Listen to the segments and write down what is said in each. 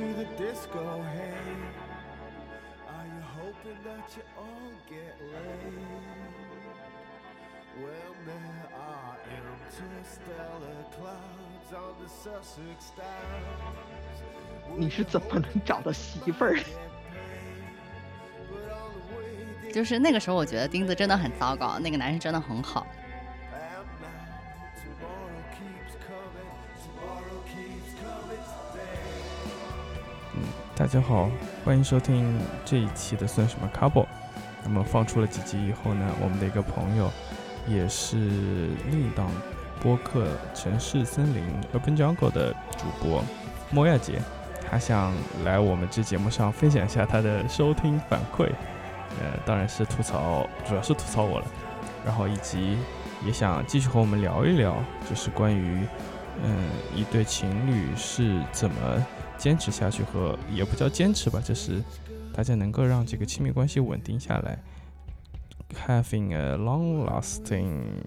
to the disco, hey. Are you hoping that you all get laid? When there are interstellar clouds on the Sussex Downs. 你是怎么能找到媳妇儿？就是那个时候，我觉得钉子真的很糟糕，那个男生真的很好。大家好，欢迎收听这一期的算什么 Couple。那么放出了几集以后呢，我们的一个朋友，也是另一档播客《城市森林 Urban Jungle》的主播莫亚姐，她想来我们这节目上分享一下她的收听反馈。呃，当然是吐槽，主要是吐槽我了。然后以及也想继续和我们聊一聊，就是关于嗯一对情侣是怎么坚持下去和也不叫坚持吧，就是大家能够让这个亲密关系稳定下来，having a long-lasting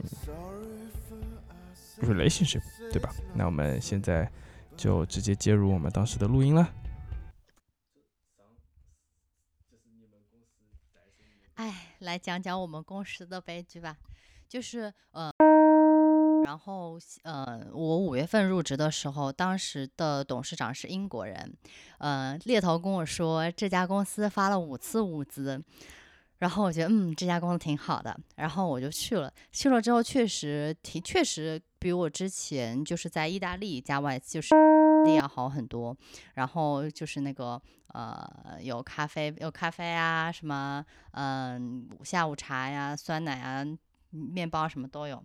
relationship，对吧？那我们现在就直接接入我们当时的录音了。哎，来讲讲我们公司的悲剧吧，就是呃，然后呃，我五月份入职的时候，当时的董事长是英国人，呃，猎头跟我说这家公司发了五次物资，然后我觉得嗯这家公司挺好的，然后我就去了，去了之后确实挺确实比我之前就是在意大利加外就是 要好很多，然后就是那个呃有咖啡有咖啡啊什么嗯、下午茶呀酸奶啊面包什么都有，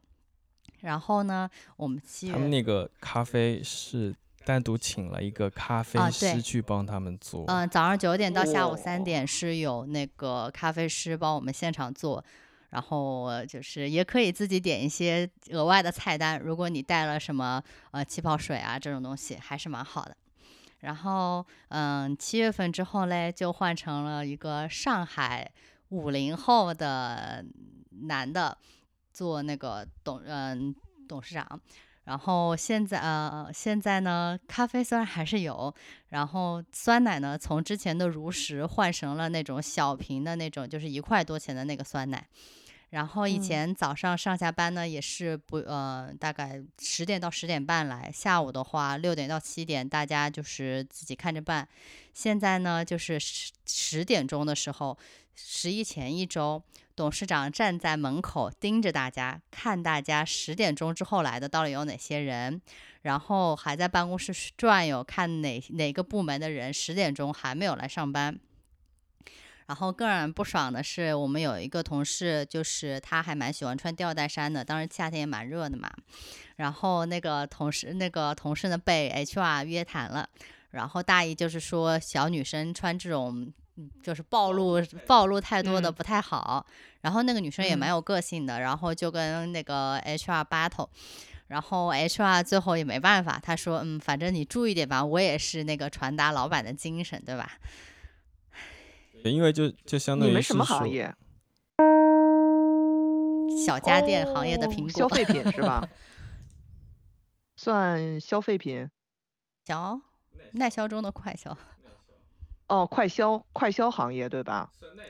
然后呢我们七月他们那个咖啡是单独请了一个咖啡师去帮他们做，嗯、早上九点到下午三哦点是有那个咖啡师帮我们现场做。然后呃就是也可以自己点一些额外的菜单，如果你带了什么呃气泡水啊这种东西，还是蛮好的。然后嗯，七月份之后嘞，就换成了一个上海五零后的男的做那个董嗯、董事长。然后现在呃现在呢，咖啡虽然还是有，然后酸奶呢从之前的如实换成了那种小瓶的那种，就是一块多钱的那个酸奶。然后以嗯前早上上下班呢，也是不呃，大概十点到十点半来，下午的话六点到七点，大家就是自己看着办。现在呢，就是十十点钟的时候，十一前一周，董事长站在门口盯着大家，看大家十点钟之后来的到底有哪些人，然后还在办公室转悠，看哪哪个部门的人十点钟还没有来上班。然后更让人不爽的是，我们有一个同事，就是他还蛮喜欢穿吊带衫的，当时夏天也蛮热的嘛。然后那个同事，那个同事呢被 HR 约谈了，然后大意就是说小女生穿这种。嗯就是暴露暴露太多的嗯。不太好，然后那个女生也蛮嗯。有个性的，然后就跟那个 HR battle，然后 HR 最后也没办法，他说嗯，反正你注意点吧，我也是那个传达老板的精神，对吧？因为就就相当于你们什么行业？小家电行业的哦苹果，消费品是吧？算消费品？小耐销中的快销，哦，快消快消行业对吧？算耐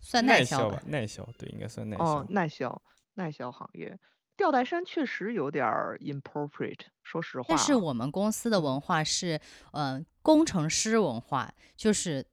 算耐销吧，。耐销对，应该算耐销。哦，耐销耐销行业，吊带衫确实有点儿 inappropriate，说实话啊。但是我们公司的文化是，呃，工程师文化，就是。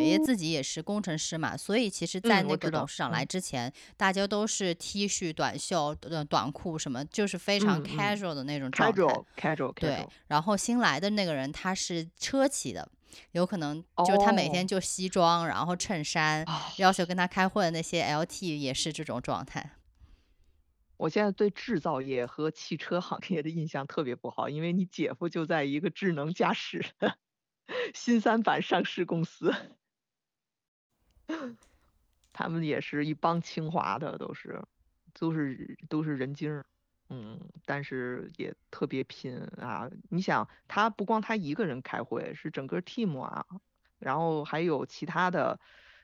爷爷自己也是工程师嘛，所以其实，在那个董事长来。嗯之前，大家都是 T 恤、短袖、呃短裤什么，就是非常 casual 的那种状态。casual casual 对然后新来的那个人他是车企的，有可能就是他每天哦。就西装，然后衬衫，啊要求跟他开会的那些 LT 也是这种状态。我现在对制造业和汽车行业的印象特别不好，因为你姐夫就在一个智能驾驶 新三板上市公司，他们也是一帮清华的，都是都是都是人精儿，嗯，但是也特别拼啊！你想，他不光他一个人开会，是整个 team 啊，然后还有其他的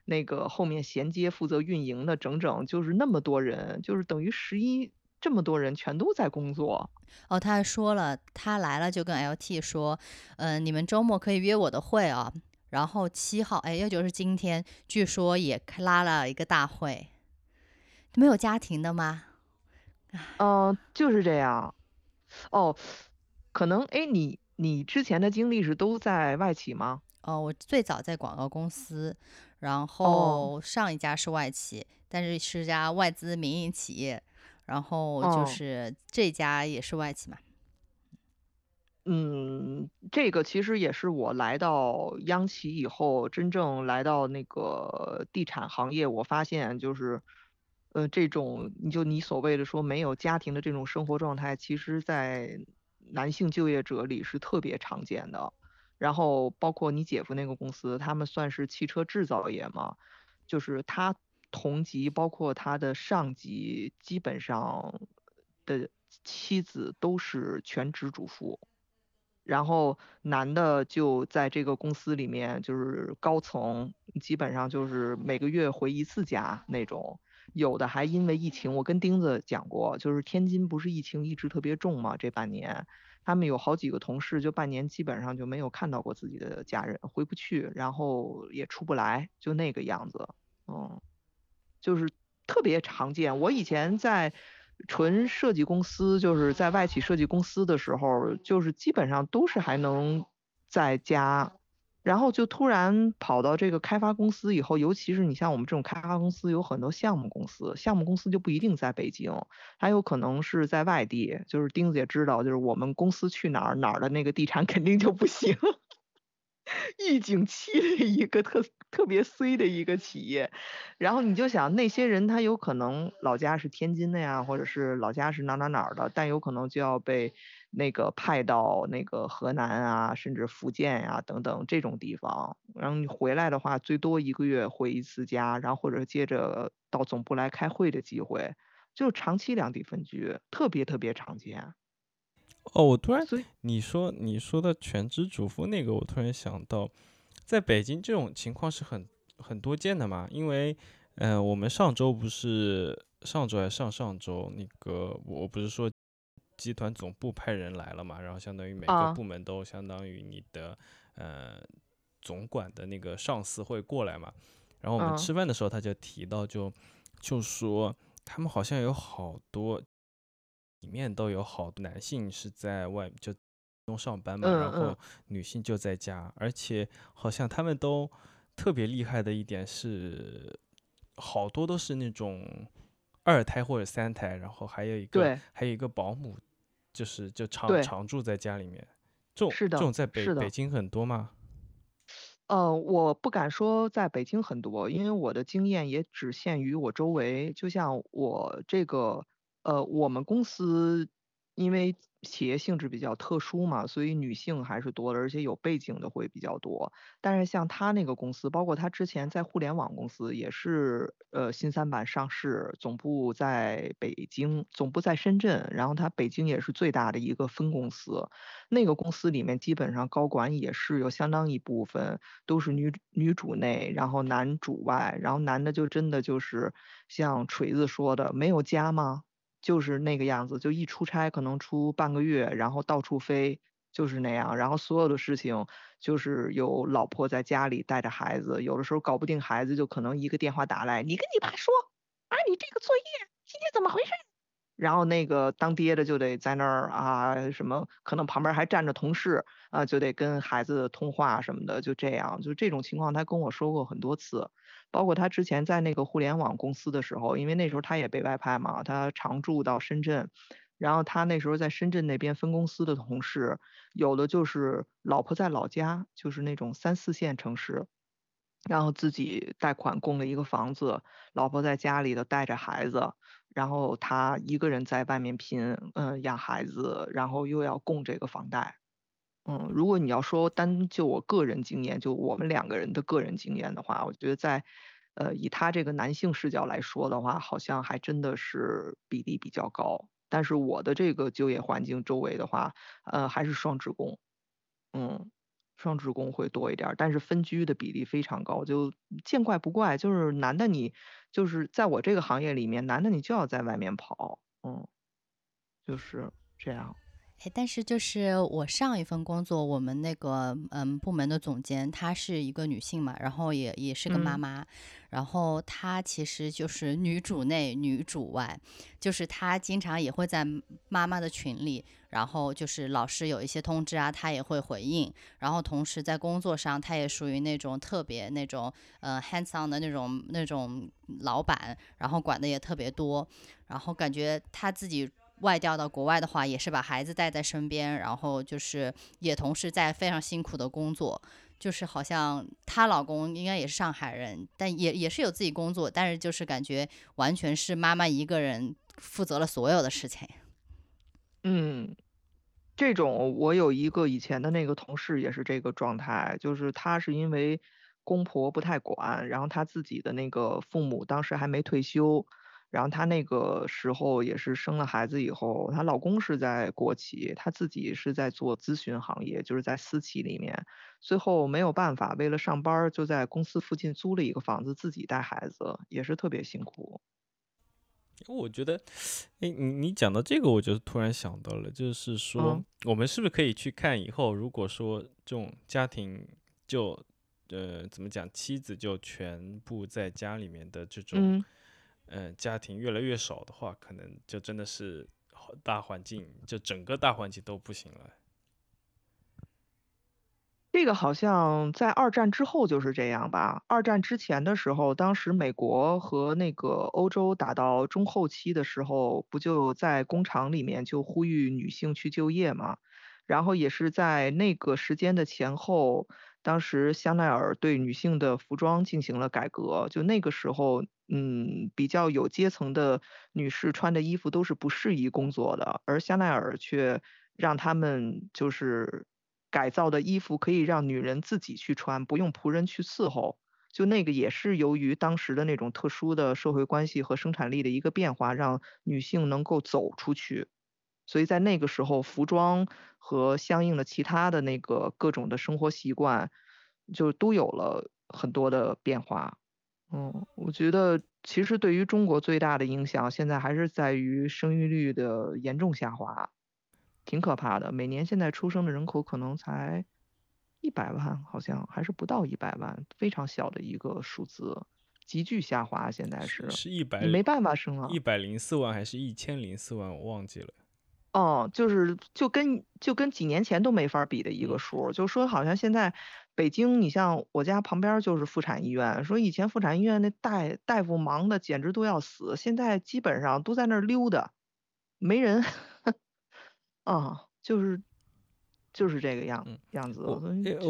那个后面衔接负责运营的，整整就是那么多人，就是等于十一这么多人全都在工作。哦，他还说了，他来了就跟 LT 说，嗯、你们周末可以约我的会啊。然后七号，哎，也就是今天，据说也开拉了一个大会。没有家庭的吗？嗯、就是这样。哦，可能哎，你你之前的经历是都在外企吗？哦，我最早在广告公司，然哦后上一家是外企，但是是家外资民营企业，然后就哦是这家也是外企嘛。嗯，这个其实也是我来到央企以后，真正来到那个地产行业，我发现就是，呃，这种你就你所谓的说没有家庭的这种生活状态，其实在男性就业者里是特别常见的。然后包括你姐夫那个公司，他们算是汽车制造业嘛，就是他同级，包括他的上级，基本上的妻子都是全职主妇。然后男的就在这个公司里面就是高层，基本上就是每个月回一次家那种。有的还因为疫情，我跟钉子讲过，就是天津不是疫情一直特别重嘛，这半年，他们有好几个同事就半年基本上就没有看到过自己的家人，回不去，然后也出不来，就那个样子，嗯，就是特别常见。我以前在纯设计公司，就是在外企设计公司的时候，就是基本上都是还能在家，然后就突然跑到这个开发公司以后，尤其是你像我们这种开发公司，有很多项目公司，项目公司就不一定在北京，还有可能是在外地。就是钉子也知道，就是我们公司去哪儿哪儿的那个地产肯定就不行。预警期的一个特特别衰的一个企业，然后你就想那些人他有可能老家是天津的呀，或者是老家是哪哪哪的，但有可能就要被那个派到那个河南啊，甚至福建呀、等等这种地方，然后你回来的话，最多一个月回一次家，然后或者接着到总部来开会的机会，就长期两地分居，特别特别常见。哦，我突然你说你说的全职主妇那个，我突然想到，在北京这种情况是很很多见的嘛，因为，呃，我们上周不是上周还是上上周，那个我不是说集团总部派人来了嘛，然后相当于每个啊部门都相当于你的呃总管的那个上司会过来嘛，然后我们嗯吃饭的时候他就提到就就说他们好像有好多。里面都有好多男性是在外就中上班嘛，嗯然后嗯女性就在家，而且好像他们都特别厉害的一点是，好多都是那种二胎或者三胎，然后还有一个对还有一个保姆，就是就常常住在家里面。这种这种在北北京很多吗？呃，我不敢说在北京很多，因为我的经验也只限于我周围。就像我这个，呃，我们公司因为企业性质比较特殊嘛，所以女性还是多的，而且有背景的会比较多。但是像他那个公司，包括他之前在互联网公司也是，呃，新三板上市，总部在北京，总部在深圳，然后他北京也是最大的一个分公司。那个公司里面基本上高管也是有相当一部分都是女女主内，然后男主外，然后男的就真的就是像锤子说的，没有家吗？就是那个样子，就一出差可能出半个月，然后到处飞，就是那样。然后所有的事情就是有老婆在家里带着孩子，有的时候搞不定孩子，就可能一个电话打来，你跟你爸说啊，你这个作业今天怎么回事？然后那个当爹的就得在那儿啊，什么可能旁边还站着同事啊，就得跟孩子通话什么的，就这样，就这种情况他跟我说过很多次。包括他之前在那个互联网公司的时候，因为那时候他也被外派嘛，他常驻到深圳，然后他那时候在深圳那边分公司的同事，有的就是老婆在老家，就是那种三四线城市，然后自己贷款供了一个房子，老婆在家里头带着孩子，然后他一个人在外面拼，嗯，养孩子，然后又要供这个房贷。嗯，如果你要说单就我个人经验，就我们两个人的个人经验的话，我觉得在，呃，以他这个男性视角来说的话，好像还真的是比例比较高。但是我的这个就业环境周围的话，呃，还是双职工，嗯，双职工会多一点，但是分居的比例非常高，就见怪不怪。就是男的你，就是在我这个行业里面，男的你就要在外面跑，嗯。就是这样。哎，但是就是我上一份工作，我们那个嗯部门的总监，她是一个女性嘛，然后也也是个妈嗯妈，然后她其实就是女主内女主外，就是她经常也会在妈妈的群里，然后就是老师有一些通知啊，她也会回应，然后同时在工作上，她也属于那种特别那种呃 hands on 的那种那种老板，然后管的也特别多，然后感觉她自己。外调到国外的话，也是把孩子带在身边，然后就是也同时在非常辛苦的工作，就是好像她老公应该也是上海人，但也也是有自己工作，但是就是感觉完全是妈妈一个人负责了所有的事情。嗯，这种我有一个以前的那个同事也是这个状态，就是她是因为公婆不太管，然后她自己的那个父母当时还没退休，然后她那个时候也是生了孩子以后，她老公是在国企，她自己是在做咨询行业，就是在私企里面，最后没有办法，为了上班就在公司附近租了一个房子自己带孩子，也是特别辛苦。我觉得，哎，你你讲到这个，我就突然想到了，就是说，嗯我们是不是可以去看以后，如果说这种家庭就，呃，怎么讲，妻子就全部在家里面的这种，嗯。嗯，家庭越来越少的话，可能就真的是大环境，就整个大环境都不行了。这个好像在二战之后就是这样吧。二战之前的时候，当时美国和那个欧洲打到中后期的时候，不就在工厂里面就呼吁女性去就业嘛？然后也是在那个时间的前后，当时香奈儿对女性的服装进行了改革。就那个时候，嗯，比较有阶层的女士穿的衣服都是不适宜工作的，而香奈儿却让他们就是改造的衣服可以让女人自己去穿，不用仆人去伺候。就那个也是由于当时的那种特殊的社会关系和生产力的一个变化，让女性能够走出去。所以在那个时候，服装和相应的其他的那个各种的生活习惯，就都有了很多的变化。嗯，我觉得其实对于中国最大的影响，现在还是在于生育率的严重下滑，挺可怕的。每年现在出生的人口可能才一百万，好像还是不到一百万，非常小的一个数字，急剧下滑。现在是是一百你没办法生了。一百零四万还是一千零四万，我忘记了。哦，就是就跟就跟几年前都没法比的一个嗯数儿，就说好像现在北京，你像我家旁边儿就是妇产医院，说以前妇产医院那大大夫忙的简直都要死，现在基本上都在那儿溜达，没人，啊，就是就是这个样嗯样子，我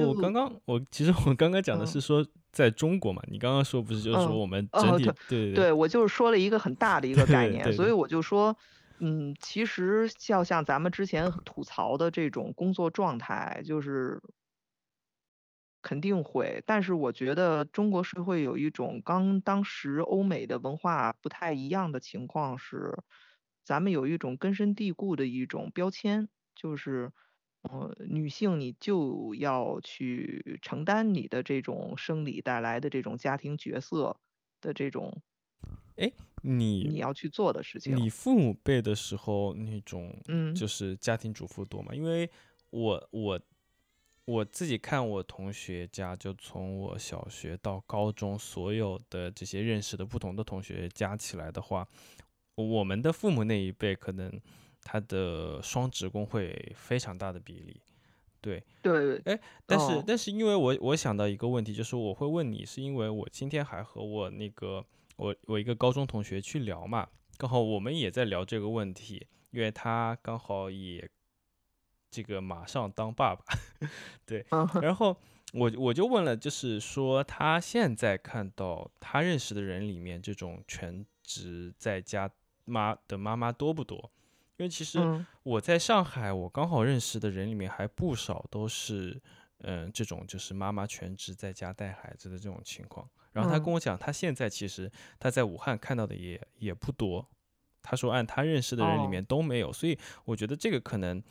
我刚刚我其实我刚刚讲的嗯是。说在中国嘛，你刚刚说不是就是说嗯我们哦整体对对对，我就是说了一个很大的一个概对念，所以。我就说，嗯，其实要像咱们之前吐槽的这种工作状态，就是肯定会，但是我觉得中国社会有一种刚当时欧美的文化不太一样的情况是，咱们有一种根深蒂固的一种标签，就是。呃，女性你就要去承担你的这种生理带来的这种家庭角色的这种哎你你要去做的事情。你父母辈的时候那种嗯就是家庭主妇多嘛？因为我我我自己看我同学家，就从我小学到高中所有的这些认识的不同的同学加起来的话，我们的父母那一辈可能他的双职工会非常大的比例，对。对，但是，哦但是因为我我想到一个问题，就是我会问你，是因为我今天还和我那个我我一个高中同学去聊嘛，刚好我们也在聊这个问题，因为他刚好也这个马上当爸爸，对，嗯然后我我就问了，就是说他现在看到他认识的人里面，这种全职在家妈的妈妈多不多？因为其实嗯我在上海，我刚好认识的人里面还不少都是，嗯、这种就是妈妈全职在家带孩子的这种情况。然后他跟嗯我讲，他现在其实他在武汉看到的也也不多。他说按他认识的人里哦面都没有，所以我觉得这个可能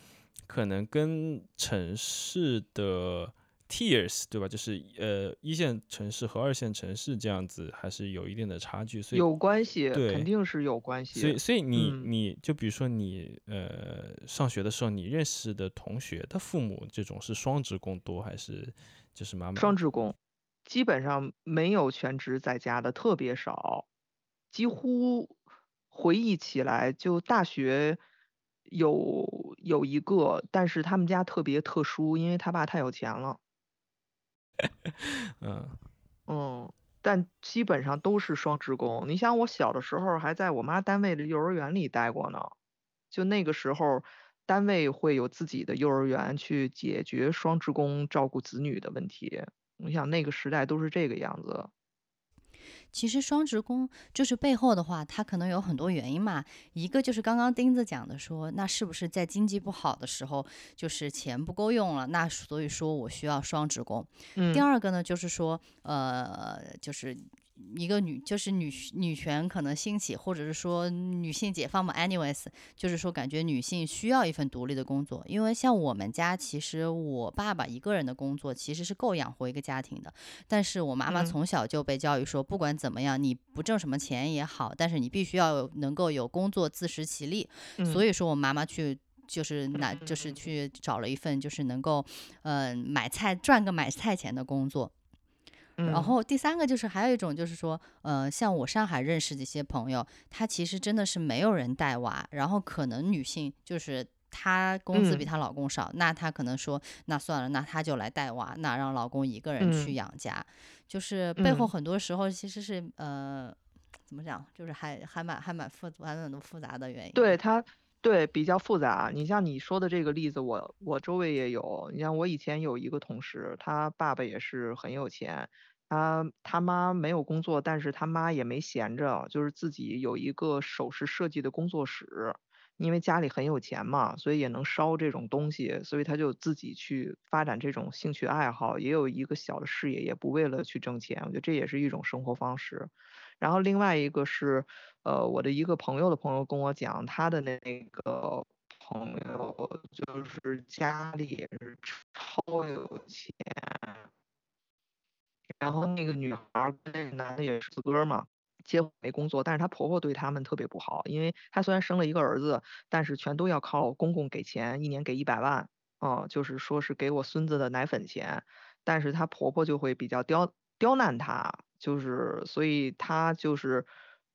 可能跟城市的 tiers，对吧？就是呃一线城市和二线城市这样子，还是有一定的差距。所以有关系，对肯定是有关系。所以所以你嗯你就比如说你呃上学的时候，你认识的同学的父母这种是双职工多还是就是妈妈？双职工，基本上没有全职在家的，特别少，几乎回忆起来就大学有有一个，但是他们家特别特殊，因为他爸太有钱了，嗯嗯，但基本上都是双职工。你想我小的时候还在我妈单位的幼儿园里待过呢，就那个时候。单位会有自己的幼儿园去解决双职工照顾子女的问题。你想那个时代都是这个样子。其实双职工就是背后的话，它可能有很多原因嘛。一个就是刚刚钉子讲的说，那是不是在经济不好的时候，就是钱不够用了，那所以说我需要双职工。嗯，第二个呢，就是说，呃，就是一个女，就是女女权可能兴起，或者是说女性解放嘛。anyways，就是说感觉女性需要一份独立的工作，因为像我们家，其实我爸爸一个人的工作其实是够养活一个家庭的，但是我妈妈嗯从小就被教育说，不管怎么样，你不挣什么钱也好，但是你必须要有能够有工作自食其力。所以以说我妈妈去就是拿就是去找了一份就是能够嗯、呃买菜赚个买菜钱的工作。嗯。然后第三个就是还有一种就是说，呃，像我上海认识的一些朋友，她其实真的是没有人带娃，然后可能女性就是她工资比嗯。她老公少，那她可能说，那算了，那她就来带娃，那让老公一个人去嗯。养家，就是背后嗯。很多时候其实是呃，怎么讲，就是还还蛮还蛮复还蛮多复杂的原因。对他，对比较复杂。你像你说的这个例子，我我周围也有。你像我以前有一个同事，他爸爸也是很有钱，他他妈没有工作，但是他妈也没闲着，就是自己有一个首饰设计的工作室。因为家里很有钱嘛，所以也能烧这种东西，所以他就自己去发展这种兴趣爱好，也有一个小的事业，也不为了去挣钱。我觉得这也是一种生活方式。然后另外一个是，呃，我的一个朋友的朋友跟我讲，他的那个朋友就是家里也是超有钱，然后那个女孩儿跟那个男的也是哥儿嘛，结婚没工作，但是她婆婆对他们特别不好，因为她虽然生了一个儿子，但是全都要靠公公给钱，一年给一百万，嗯，就是说是给我孙子的奶粉钱，但是她婆婆就会比较刁刁难她，就是所以她就是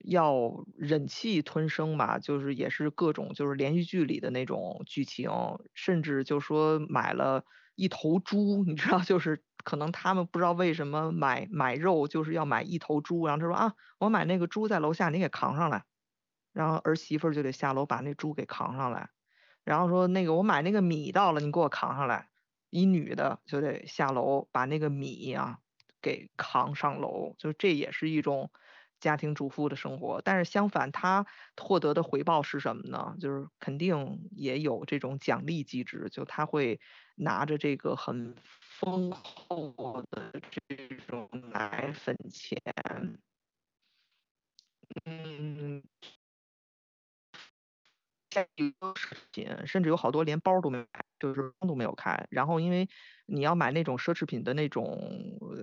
要忍气吞声吧，就是也是各种就是连续剧里的那种剧情，甚至就说买了一头猪，你知道，就是可能他们不知道为什么买买肉就是要买一头猪，然后他说啊，我买那个猪在楼下，你给扛上来，然后儿媳妇就得下楼把那猪给扛上来，然后说那个我买那个米到了，你给我扛上来，一女的就得下楼把那个米啊给扛上楼，就这也是一种家庭主妇的生活。但是相反，她获得的回报是什么呢？就是肯定也有这种奖励机制，就她会拿着这个很丰厚的这种奶粉钱，嗯。在一个视频，甚至有好多连包都没有开，就是都没有开。然后因为你要买那种奢侈品的那种呃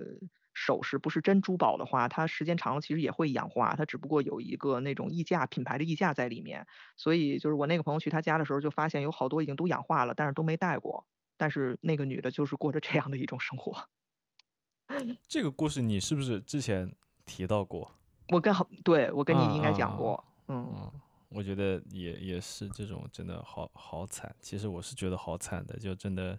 首饰，不是真珠宝的话，它时间长了其实也会氧化，它只不过有一个那种溢价品牌的溢价在里面。所以就是我那个朋友去他家的时候，就发现有好多已经都氧化了，但是都没戴过。但是那个女的就是过着这样的一种生活。这个故事你是不是之前提到过？我跟好对我跟你应该啊啊讲过，嗯。嗯，我觉得也也是这种真的好好惨。其实我是觉得好惨的，就真的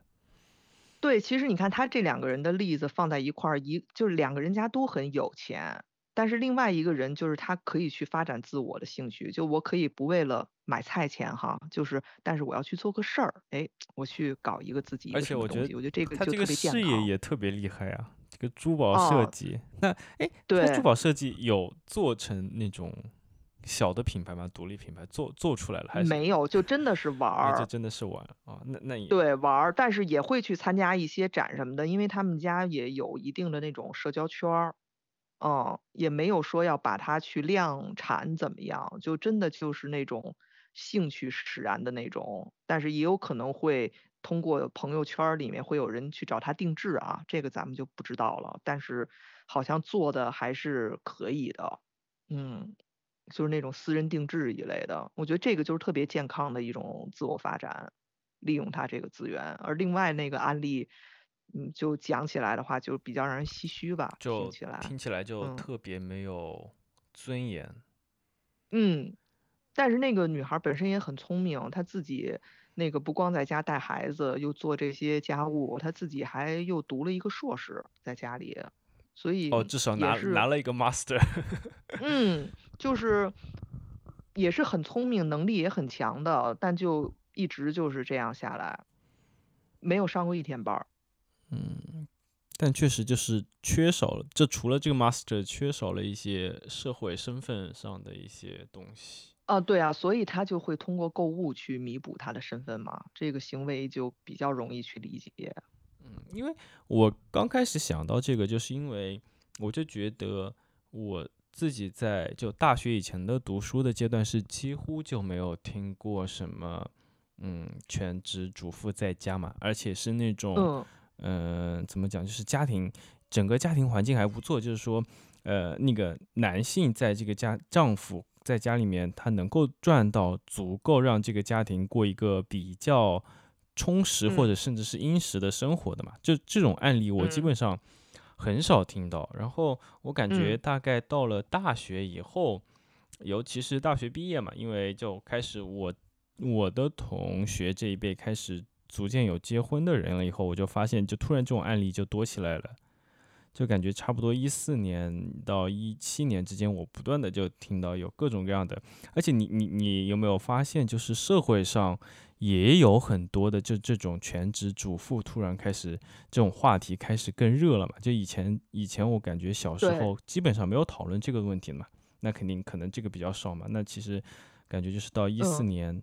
对，其实你看他这两个人的例子放在一块儿，一就是两个人家都很有钱，但是另外一个人就是他可以去发展自我的兴趣，就我可以不为了买菜钱哈，就是但是我要去做个事儿，哎，我去搞一个自己一而个且我觉得什么东西，我觉得这个他这个就特别健事业。也特别厉害啊。这个珠宝设哦计，那哎，对珠宝设计有做成那种小的品牌吗？独立品牌做做出来了还是？没有，就真的是玩儿，这儿，真的是玩啊！那那也对，玩儿，但是也会去参加一些展什么的，因为他们家也有一定的那种社交圈儿，嗯，也没有说要把它去量产怎么样，就真的就是那种兴趣使然的那种，但是也有可能会通过朋友圈里面会有人去找他定制啊，这个咱们就不知道了。但是好像做的还是可以的，嗯，就是那种私人定制一类的，我觉得这个就是特别健康的一种自我发展，利用它这个资源。而另外那个案例，嗯，就讲起来的话，就比较让人唏嘘吧，就听起来。听起来就嗯特别没有尊严。嗯，但是那个女孩儿本身也很聪明，她自己那个不光在家带孩子，又做这些家务，她自己还又读了一个硕士在家里，所以哦，至少拿拿了一个 master。嗯，就是也是很聪明，能力也很强的，但就一直就是这样下来，没有上过一天班儿。嗯，但确实就是缺少了，这除了这个 master，缺少了一些社会身份上的一些东西。啊，对啊，所以他就会通过购物去弥补他的身份嘛，这个行为就比较容易去理解。嗯，因为我刚开始想到这个，就是因为我就觉得我自己在就大学以前的读书的阶段是几乎就没有听过什么嗯全职主妇在家嘛，而且是那种嗯。呃、怎么讲，就是家庭整个家庭环境还不错，就是说呃那个男性在这个家丈夫在家里面他能够赚到足够让这个家庭过一个比较充实或嗯。者甚至是殷实的生活的嘛，就这种案例我基嗯。本上很少听到。然后我感觉嗯大概到了大学以后，尤其是大学毕业嘛，因为就开始我我的同学这一辈开始逐渐有结婚的人了以后，我就发现就突然这种案例就多起来了。就感觉差不多一四年到一七年之间，我不断的就听到有各种各样的，而且你你你有没有发现，就是社会上也有很多的就这种全职主妇突然开始这种话题开始更热了嘛？就以前以前我感觉小时候基本上没有讨论这个问题的嘛，那肯定可能这个比较少嘛。那其实感觉就是到一四嗯年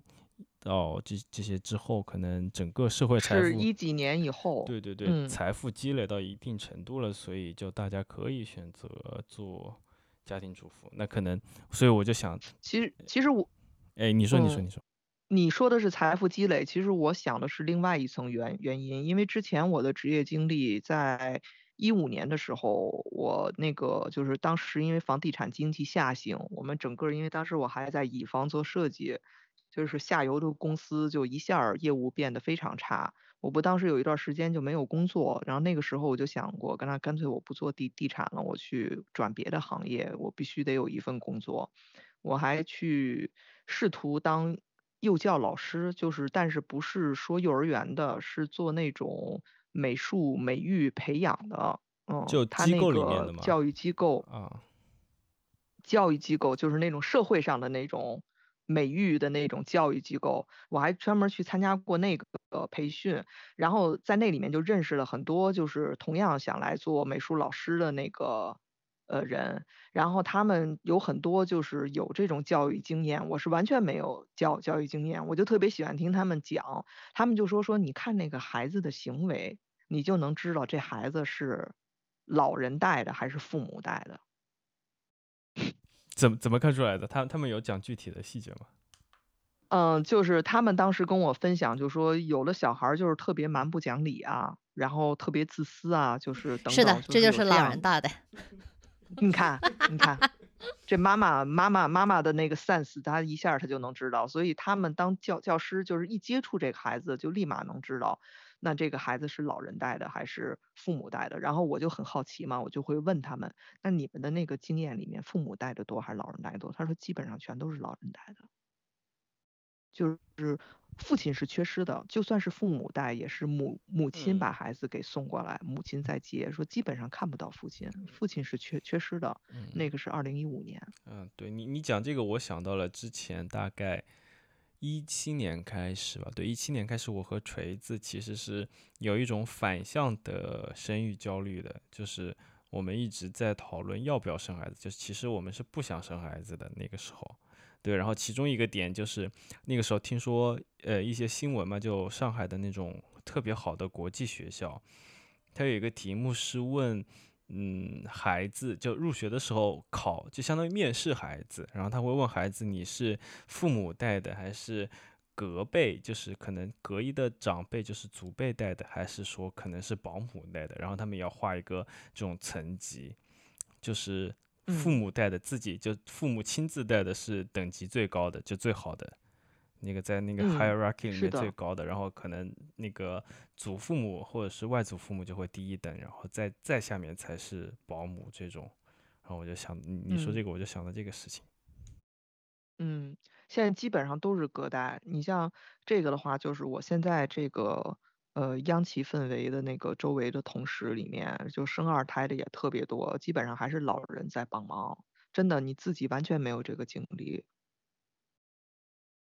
到这这些之后，可能整个社会财是一几年以后，对对对，嗯财富积累到一定程度了，所以就大家可以选择做家庭主妇。那可能，所以我就想，其实其实我哎，你说，你说，嗯你说，你说的是财富积累，其实我想的是另外一层原原因，因为之前我的职业经历在一五年的时候，我那个就是当时因为房地产经济下行，我们整个因为当时我还在乙方做设计，就是下游的公司就一下业务变得非常差。我不当时有一段时间就没有工作，然后那个时候我就想过，跟他干脆我不做地地产了，我去转别的行业，我必须得有一份工作。我还去试图当幼教老师，就是但是不是说幼儿园的，是做那种美术美育培养的，嗯，就机他那个教育机构，啊，教育机构就是那种社会上的那种美育的那种教育机构，我还专门去参加过那个培训，然后在那里面就认识了很多就是同样想来做美术老师的那个呃人，然后他们有很多就是有这种教育经验，我是完全没有教教育经验，我就特别喜欢听他们讲，他们就说说你看那个孩子的行为，你就能知道这孩子是老人带的还是父母带的。怎么怎么看出来的？他他们有讲具体的细节吗？嗯，就是他们当时跟我分享，就说有的小孩就是特别蛮不讲理啊，然后特别自私啊，就是等等是的等，，这就是老人带的。你看，你看，这妈妈妈妈妈妈的那个 sense，她一下她就能知道，所以他们当教教师就是一接触这个孩子，就立马能知道，那这个孩子是老人带的还是父母带的。然后我就很好奇嘛，我就会问他们，那你们的那个经验里面，父母带的多还是老人带的多？他说基本上全都是老人带的，就是父亲是缺失的，就算是父母带，也是母母亲嗯把孩子给送过来，母亲在接，说基本上看不到父亲，父亲是缺缺失的。嗯，那个是二零一五年，嗯，对你你讲这个，我想到了之前大概一七年开始吧，对，一七年开始，我和锤子其实是有一种反向的生育焦虑的，就是我们一直在讨论要不要生孩子，就是其实我们是不想生孩子的那个时候。对，然后其中一个点就是那个时候听说，呃，一些新闻嘛，就上海的那种特别好的国际学校，它有一个题目是问，嗯，孩子就入学的时候考，就相当于面试孩子，然后他会问孩子你是父母带的还是隔辈，就是可能隔一的长辈就是祖辈带的，还是说可能是保姆带的，然后他们要画一个这种层级，就是父嗯母带的自己就父母亲自带的是等级最高的，就最好的。那个在那个嗯 hierarchy 里面最高的，然后可能那个祖父母或者是外祖父母就会低一等，然后再再下面才是保姆这种。然后我就想，你你说这嗯个，我就想到这个事情。嗯，现在基本上都是隔代。你像这个的话，就是我现在这个呃央企氛围的那个周围的同事里面，就生二胎的也特别多，基本上还是老人在帮忙。真的，你自己完全没有这个精力，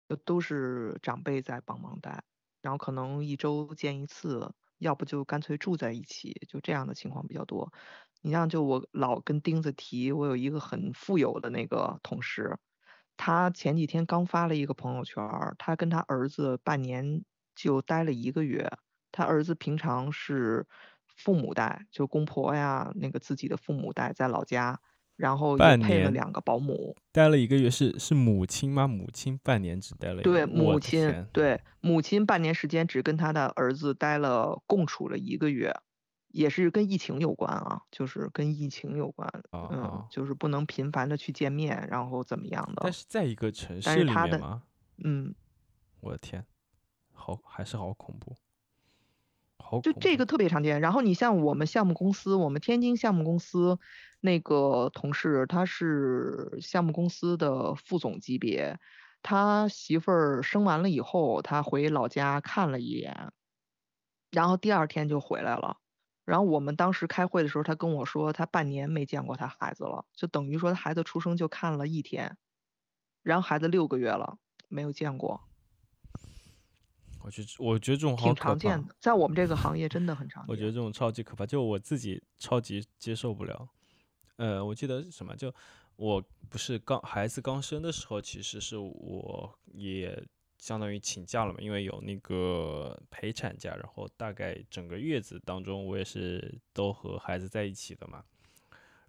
就都是长辈在帮忙带，然后可能一周见一次，要不就干脆住在一起，就这样的情况比较多。你像就我老跟钉子提，我有一个很富有的那个同事，他前几天刚发了一个朋友圈，他跟他儿子半年就待了一个月。他儿子平常是父母带，就公婆呀，那个自己的父母带在老家，然后也配了两个保姆。待了一个月是是母亲吗？母亲半年只待了一个对，母亲，对母亲半年时间只跟他的儿子待了共处了一个月，也是跟疫情有关啊，就是跟疫情有关，啊嗯啊，就是不能频繁的去见面，然后怎么样的，但是在一个城但市里面吗？嗯，我的天，好还是好恐怖，好就这个特别常见。然后你像我们项目公司，我们天津项目公司那个同事，他是项目公司的副总级别，他媳妇儿生完了以后，他回老家看了一眼，然后第二天就回来了。然后我们当时开会的时候，他跟我说，他半年没见过他孩子了，就等于说他孩子出生就看了一天，然后孩子六个月了，没有见过，我觉得我觉得这种好挺常见。的，在我们这个 行业真的很常见。我觉得这种超级可怕，就我自己超级接受不了。呃，我记得是什么，就我不是刚孩子刚生的时候，其实是我也相当于请假了嘛，因为有那个陪产假，然后大概整个月子当中，我也是都和孩子在一起的嘛。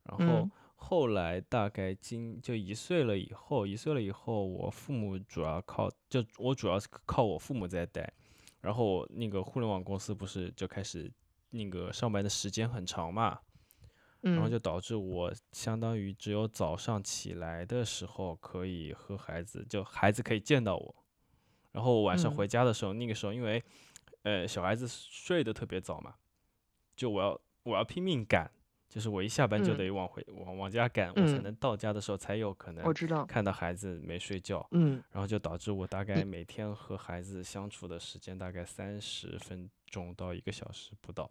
然后嗯后来大概今就一岁了以后，一岁了以后，我父母主要靠就我主要是靠我父母在带，然后那个互联网公司不是就开始那个上班的时间很长嘛，然后嗯。就导致我相当于只有早上起来的时候可以和孩子，就孩子可以见到我，然后晚上嗯。回家的时候，那个时候因为呃小孩子睡得特别早嘛，就我要我要拼命赶，就是我一下班就嗯。得往回往往家赶，我才嗯。能到家的时候才有可能我知道，看到孩子没睡觉，嗯。然后就导致我大概每天和孩子相处的时间大概三十分钟到一个小时不到。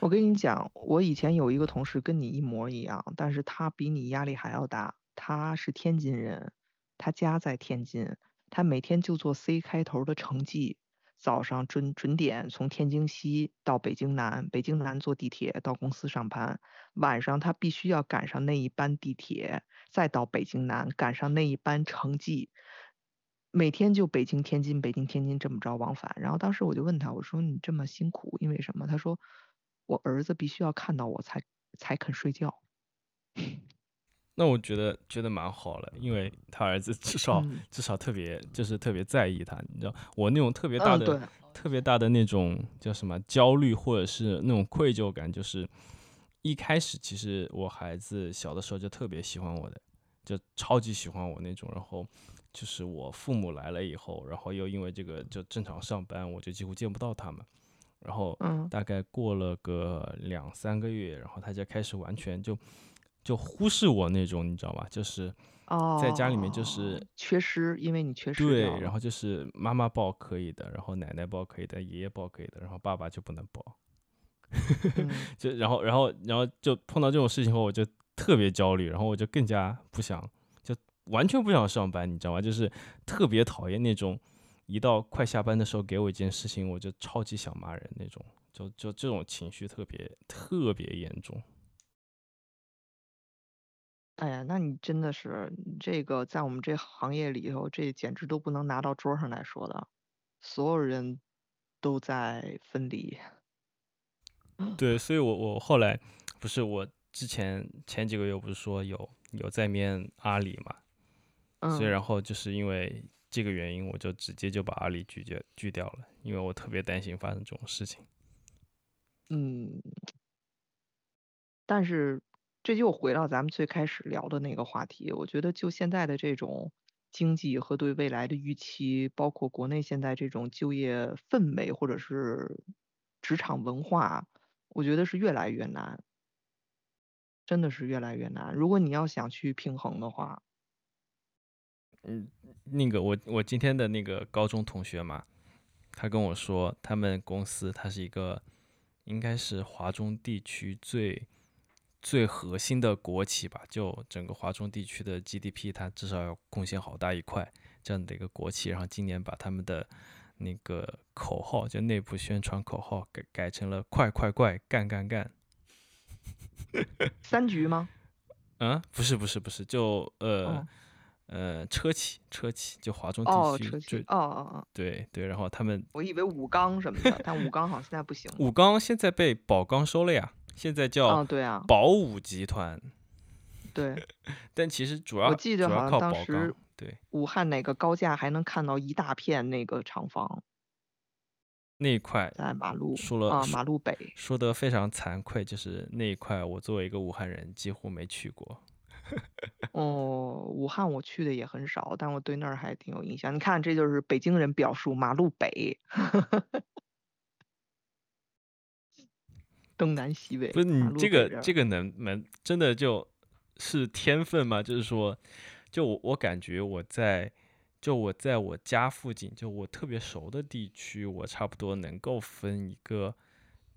我跟你讲，我以前有一个同事跟你一模一样，但是他比你压力还要大。他是天津人，他家在天津，他每天就做 C 开头的城际，早上准准点从天津西到北京南，北京南坐地铁到公司上班，晚上他必须要赶上那一班地铁，再到北京南赶上那一班城际。每天就北京天津北京天津这么着往返，然后当时我就问他，我说你这么辛苦，因为什么？他说我儿子必须要看到我才才肯睡觉。那我觉得觉得蛮好了，因为他儿子至少、嗯。至少特别就是特别在意他，你知道我那种特别大嗯，的、对，特别大的那种叫什么焦虑或者是那种愧疚感，就是一开始其实我孩子小的时候就特别喜欢我的，就超级喜欢我那种，然后就是我父母来了以后，然后又因为这个就正常上班，我就几乎见不到他们，然后嗯。大概过了个两三个月，然后他就开始完全就就忽视我那种，你知道吧？就是哦，在家里面就是缺失，因为你缺失对然后就是妈妈抱可以的，然后奶奶抱可以的，爷爷抱可以的，然后爸爸就不能抱。嗯 就然后然后然后就碰到这种事情后，我就特别焦虑，然后我就更加不想，就完全不想上班，你知道吗？就是特别讨厌那种一到快下班的时候给我一件事情，我就超级想骂人那种，就就这种情绪特别特别严重。哎呀，那你真的是这个在我们这行业里头，这简直都不能拿到桌上来说的，所有人都在分离。对，所以我我后来不是我之前前几个月不是说有有在面阿里嘛，所以嗯，然后就是因为这个原因，我就直接就把阿里拒绝拒掉了，因为我特别担心发生这种事情。嗯，但是这就回到咱们最开始聊的那个话题，我觉得就现在的这种经济和对未来的预期，包括国内现在这种就业氛围或者是职场文化，我觉得是越来越难，真的是越来越难。如果你要想去平衡的话，嗯，那个我我今天的那个高中同学嘛，他跟我说，他们公司它是一个应该是华中地区最最核心的国企吧，就整个华中地区的 GDP，它至少要贡献好大一块这样的一个国企，然后今年把他们的那个口号，就内部宣传口号改改成了“快快快，干干干 三局吗？”。嗯，不是不是不是，就呃。哦呃，车企，车企就华中哦，地区哦车企，哦哦哦，对对，然后他们我以为武钢什么的，但武钢好像现在不行了。武钢现在被宝钢收了呀，现在叫啊，对啊，宝武集团，对，但其实主要我记得好像当时，对武汉哪个高架还能看到一大片那个厂房那一块在马路说了啊，马路北。说的非常惭愧，就是那一块我作为一个武汉人几乎没去过。哦，武汉我去的也很少，但我对那儿还挺有印象。你看，这就是北京人表述马路北，东南西北，不是你这个这个能能真的就是天分吗？就是说，就我我感觉我在就我在我家附近，就我特别熟的地区，我差不多能够分一个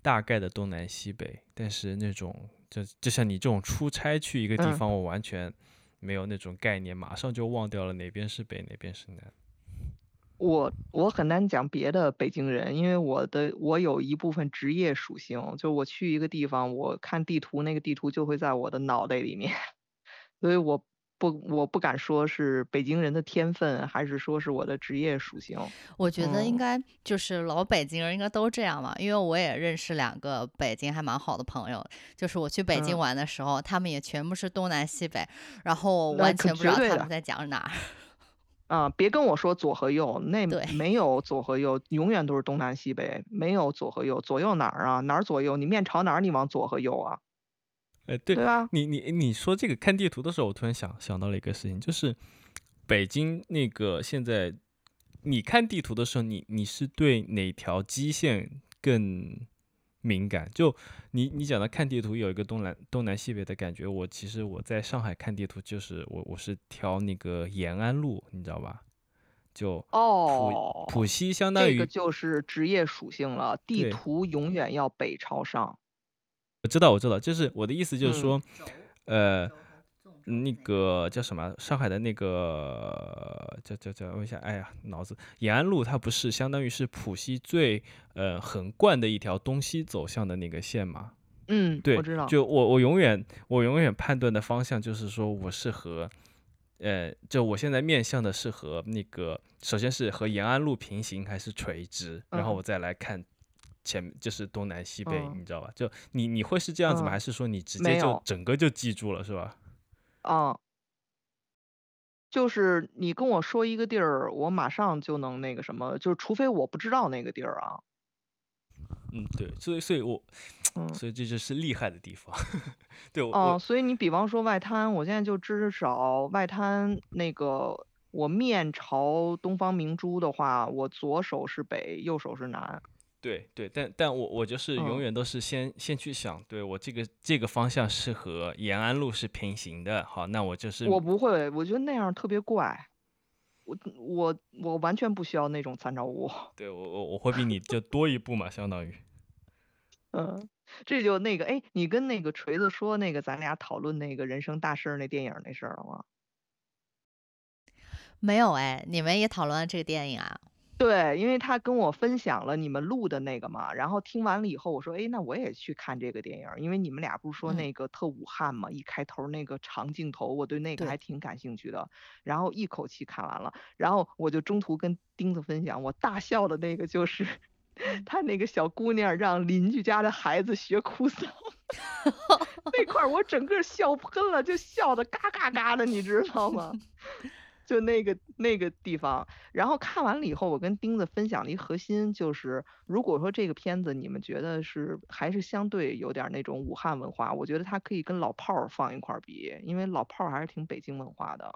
大概的东南西北。但是那种就就像你这种出差去一个地嗯方，我完全没有那种概念，马上就忘掉了哪边是北，哪边是南。我我很难讲别的北京人，因为我的我有一部分职业属性，就我去一个地方，我看地图，那个地图就会在我的脑袋里面，所以我不我不敢说是北京人的天分，还是说是我的职业属性。我觉得应嗯该就是老北京人应该都这样嘛，因为我也认识两个北京还蛮好的朋友，就是我去北京嗯玩的时候，他们也全部是东南西北，然后我完全不知道他们在讲哪儿。啊，别跟我说左和右，那没有左和右，永远都是东南西北，没有左和右，左右哪儿啊？哪儿左右？你面朝哪儿，你往左和右啊？哎，对对吧？你你你说这个看地图的时候，我突然想想到了一个事情，就是北京那个现在，你看地图的时候，你你是对哪条基线更敏感？就你你讲的看地图有一个东南东南西北的感觉，我其实我在上海看地图，就是我我是挑那个延安路，你知道吧？就哦，浦浦西相当于这个就是职业属性了，地图永远要北朝上。我知道，我知道，就是我的意思就是嗯说，呃，那个叫什么？上海的那个叫叫叫，问一下，哎呀，脑子。延安路它不是相当于是浦西最呃横贯的一条东西走向的那个线吗？嗯，对我知道。就我我永远我永远判断的方向就是说我是和，呃，就我现在面向的是和那个，首先是和延安路平行还是垂直，然后嗯我再来看前就是东南西北，嗯你知道吧？就你你会是这样子吗？嗯还是说你直接就整个就记住了是吧？啊，就是你跟我说一个地儿，我马上就能那个什么，就是除非我不知道那个地儿啊。嗯，对，所以所以我嗯，所以这就是厉害的地方。对我哦，我所以你比方说外滩，我现在就至少外滩那个，我面朝东方明珠的话，我左手是北，右手是南。对对，但但我我就是永嗯远都是先先去想，对我这个这个方向是和延安路是平行的，好，那我就是我不会，我觉得那样特别怪。我我我完全不需要那种参照物。对我我我会比你就多一步嘛，相当于。嗯，这就那个，哎，你跟那个锤子说那个咱俩讨论那个人生大事儿那电影儿那事儿了吗？没有哎，你们也讨论了这个电影啊？对，因为他跟我分享了你们录的那个嘛，然后听完了以后，我说，哎，那我也去看这个电影儿，因为你们俩不是说嗯。那个特武汉嘛，一开头那个长镜头，我对那个还挺感兴趣的，然后一口气看完了，然后我就中途跟钉子分享，我大笑的那个就是 他那个小姑娘让邻居家的孩子学哭丧，那块儿我整个笑喷了，就笑的嘎嘎嘎的，你知道吗？就那个那个地方，然后看完了以后，我跟钉子分享了一核心就是，如果说这个片子你们觉得是还是相对有点那种武汉文化，我觉得它可以跟老炮儿放一块儿比，因为老炮儿还是挺北京文化的。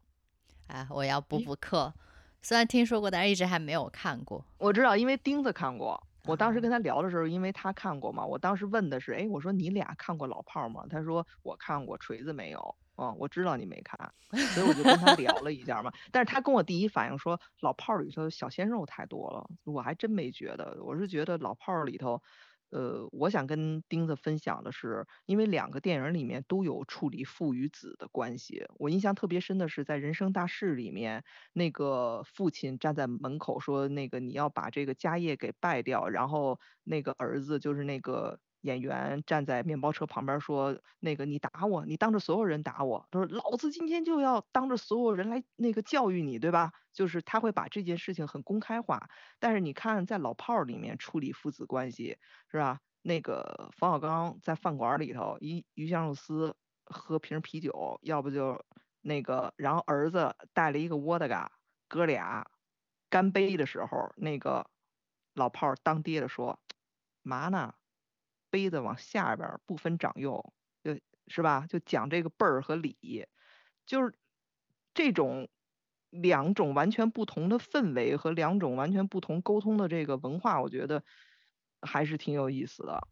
哎，我要补补课，虽然听说过，但是一直还没有看过。我知道，因为钉子看过。我当时跟他聊的时候，因为他看过嘛，我当时问的是，哎，我说你俩看过老炮儿吗？他说我看过，锤子没有。哦，我知道你没看，所以我就跟他聊了一下嘛。但是他跟我第一反应说，老炮儿里头小鲜肉太多了，我还真没觉得。我是觉得老炮儿里头，呃，我想跟钉子分享的是，因为两个电影里面都有处理父与子的关系。我印象特别深的是在《人生大事》里面，那个父亲站在门口说，那个你要把这个家业给败掉，然后那个儿子就是那个。演员站在面包车旁边说：“那个，你打我，你当着所有人打我。”他说：“老子今天就要当着所有人来那个教育你，对吧？”就是他会把这件事情很公开化。但是你看，在老炮儿里面处理父子关系，是吧？那个冯小刚在饭馆里头，一鱼香肉丝，喝瓶啤酒，要不就那个，然后儿子带了一个沃德嘎，哥俩干杯的时候，那个老炮儿当爹的说：“嘛呢？”杯子往下边不分长幼，就是吧？就讲这个辈儿和礼，就是这种两种完全不同的氛围和两种完全不同沟通的这个文化，我觉得还是挺有意思的。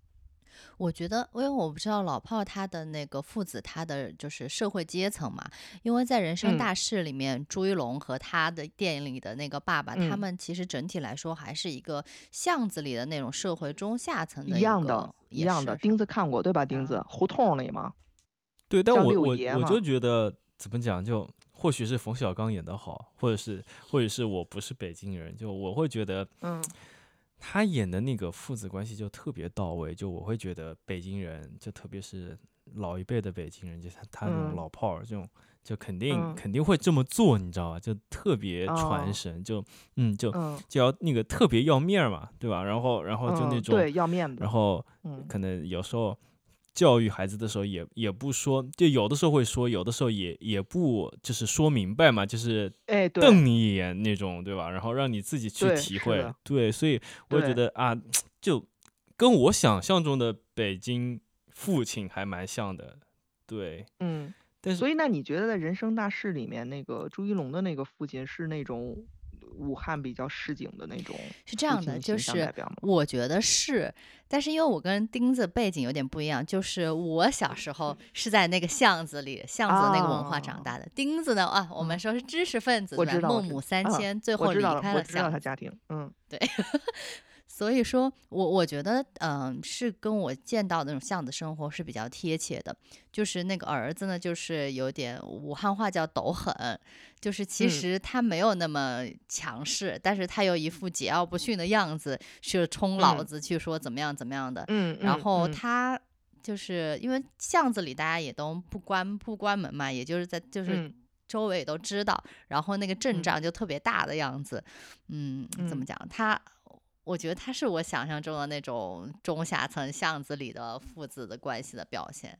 我觉得，因为我不知道老炮他的那个父子，他的就是社会阶层嘛。因为在《人生大事》里面，朱一龙和他的电影里的那个爸爸，他们其实整体来说还是一个巷子里的那种社会中下层的一样的，一样的。钉子看过对吧？钉子胡同里吗？对，但我我我就觉得怎么讲，就或许是冯小刚演的好，或者是或者是我不是北京人，就我会觉得嗯。他演的那个父子关系就特别到位，就我会觉得北京人，就特别是老一辈的北京人，就他他那种老炮儿，这种就肯定肯定会这么做，你知道吧？就特别传神，就嗯就就要那个特别要面儿嘛，对吧？然后然后就那种对要面子，然后可能有时候。教育孩子的时候也也不说，就有的时候会说，有的时候也也不就是说明白嘛，就是哎瞪你一眼那种，对吧？然后让你自己去体会，对，所以我觉得啊，就跟我想象中的北京父亲还蛮像的，对，嗯，但是所以那你觉得在《人生大事》里面那个朱一龙的那个父亲是那种？武汉比较市井的那种，是这样的，就是我觉得是，但是因为我跟钉子背景有点不一样，就是我小时候是在那个巷子里，巷子那个文化长大的。钉子呢，啊，我们说是知识分子，孟母三迁，最后离开了巷子。他家庭，嗯，对。所以说，我我觉得，嗯，是跟我见到那种巷子生活是比较贴切的。就是那个儿子呢，就是有点武汉话叫抖狠，就是其实他没有那么强势，但是他有一副桀骜不驯的样子，去冲老子去说怎么样怎么样的。嗯，然后他就是因为巷子里大家也都不关不关门嘛，也就是在就是周围也都知道，然后那个阵仗就特别大的样子。嗯，怎么讲他？我觉得他是我想象中的那种中下层巷子里的父子的关系的表现。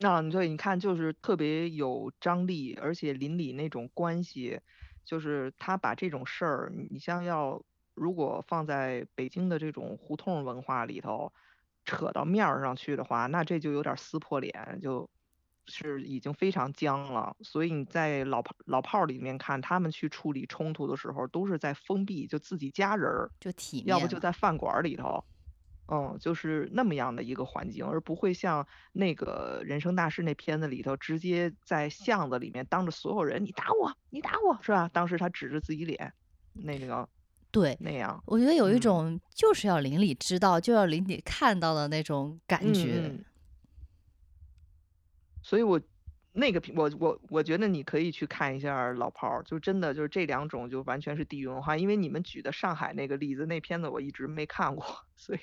那对，你看，就是特别有张力，而且邻里那种关系，就是他把这种事儿，你像要如果放在北京的这种胡同文化里头，扯到面儿上去的话，那这就有点撕破脸，就。是已经非常僵了，所以你在老炮老炮里面看他们去处理冲突的时候，都是在封闭，就自己家人儿，就体面，要不就在饭馆里头，嗯，就是那么样的一个环境，而不会像那个人生大事那片子里头，直接在巷子里面当着所有人，你打我，你打我是吧？当时他指着自己脸，那个对那样，我觉得有一种就是要邻里知道，就要邻里看到的那种感觉。所以，我那个我我我觉得你可以去看一下老炮儿，就真的就是这两种就完全是地域文化。因为你们举的上海那个例子，那片子我一直没看过，所以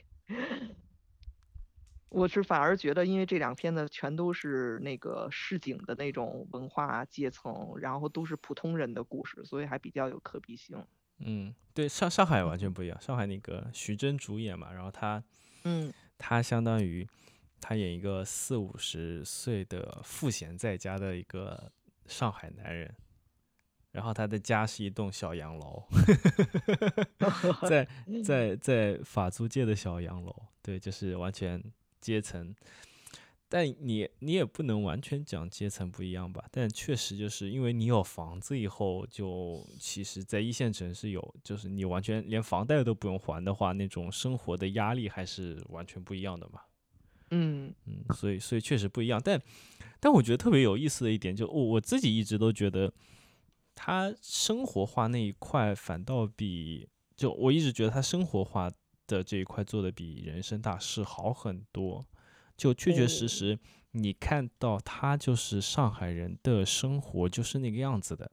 我是反而觉得，因为这两片子全都是那个市井的那种文化阶层，然后都是普通人的故事，所以还比较有可比性。嗯，对，上上海完全不一样。上海那个徐峥主演嘛，然后他，嗯，他相当于。他演一个四五十岁的赋闲在家的一个上海男人，然后他的家是一栋小洋楼，在 在在法租界的小洋楼，对，就是完全阶层。但你你也不能完全讲阶层不一样吧？但确实就是因为你有房子以后，就其实，在一线城市有，就是你完全连房贷都不用还的话，那种生活的压力还是完全不一样的嘛。嗯嗯，所以所以确实不一样。但但我觉得特别有意思的一点，就我我自己一直都觉得，他生活化那一块反倒比就我一直觉得他生活化的这一块做的比人生大事好很多。就确确实实，你看到他就是上海人的生活就是那个样子的，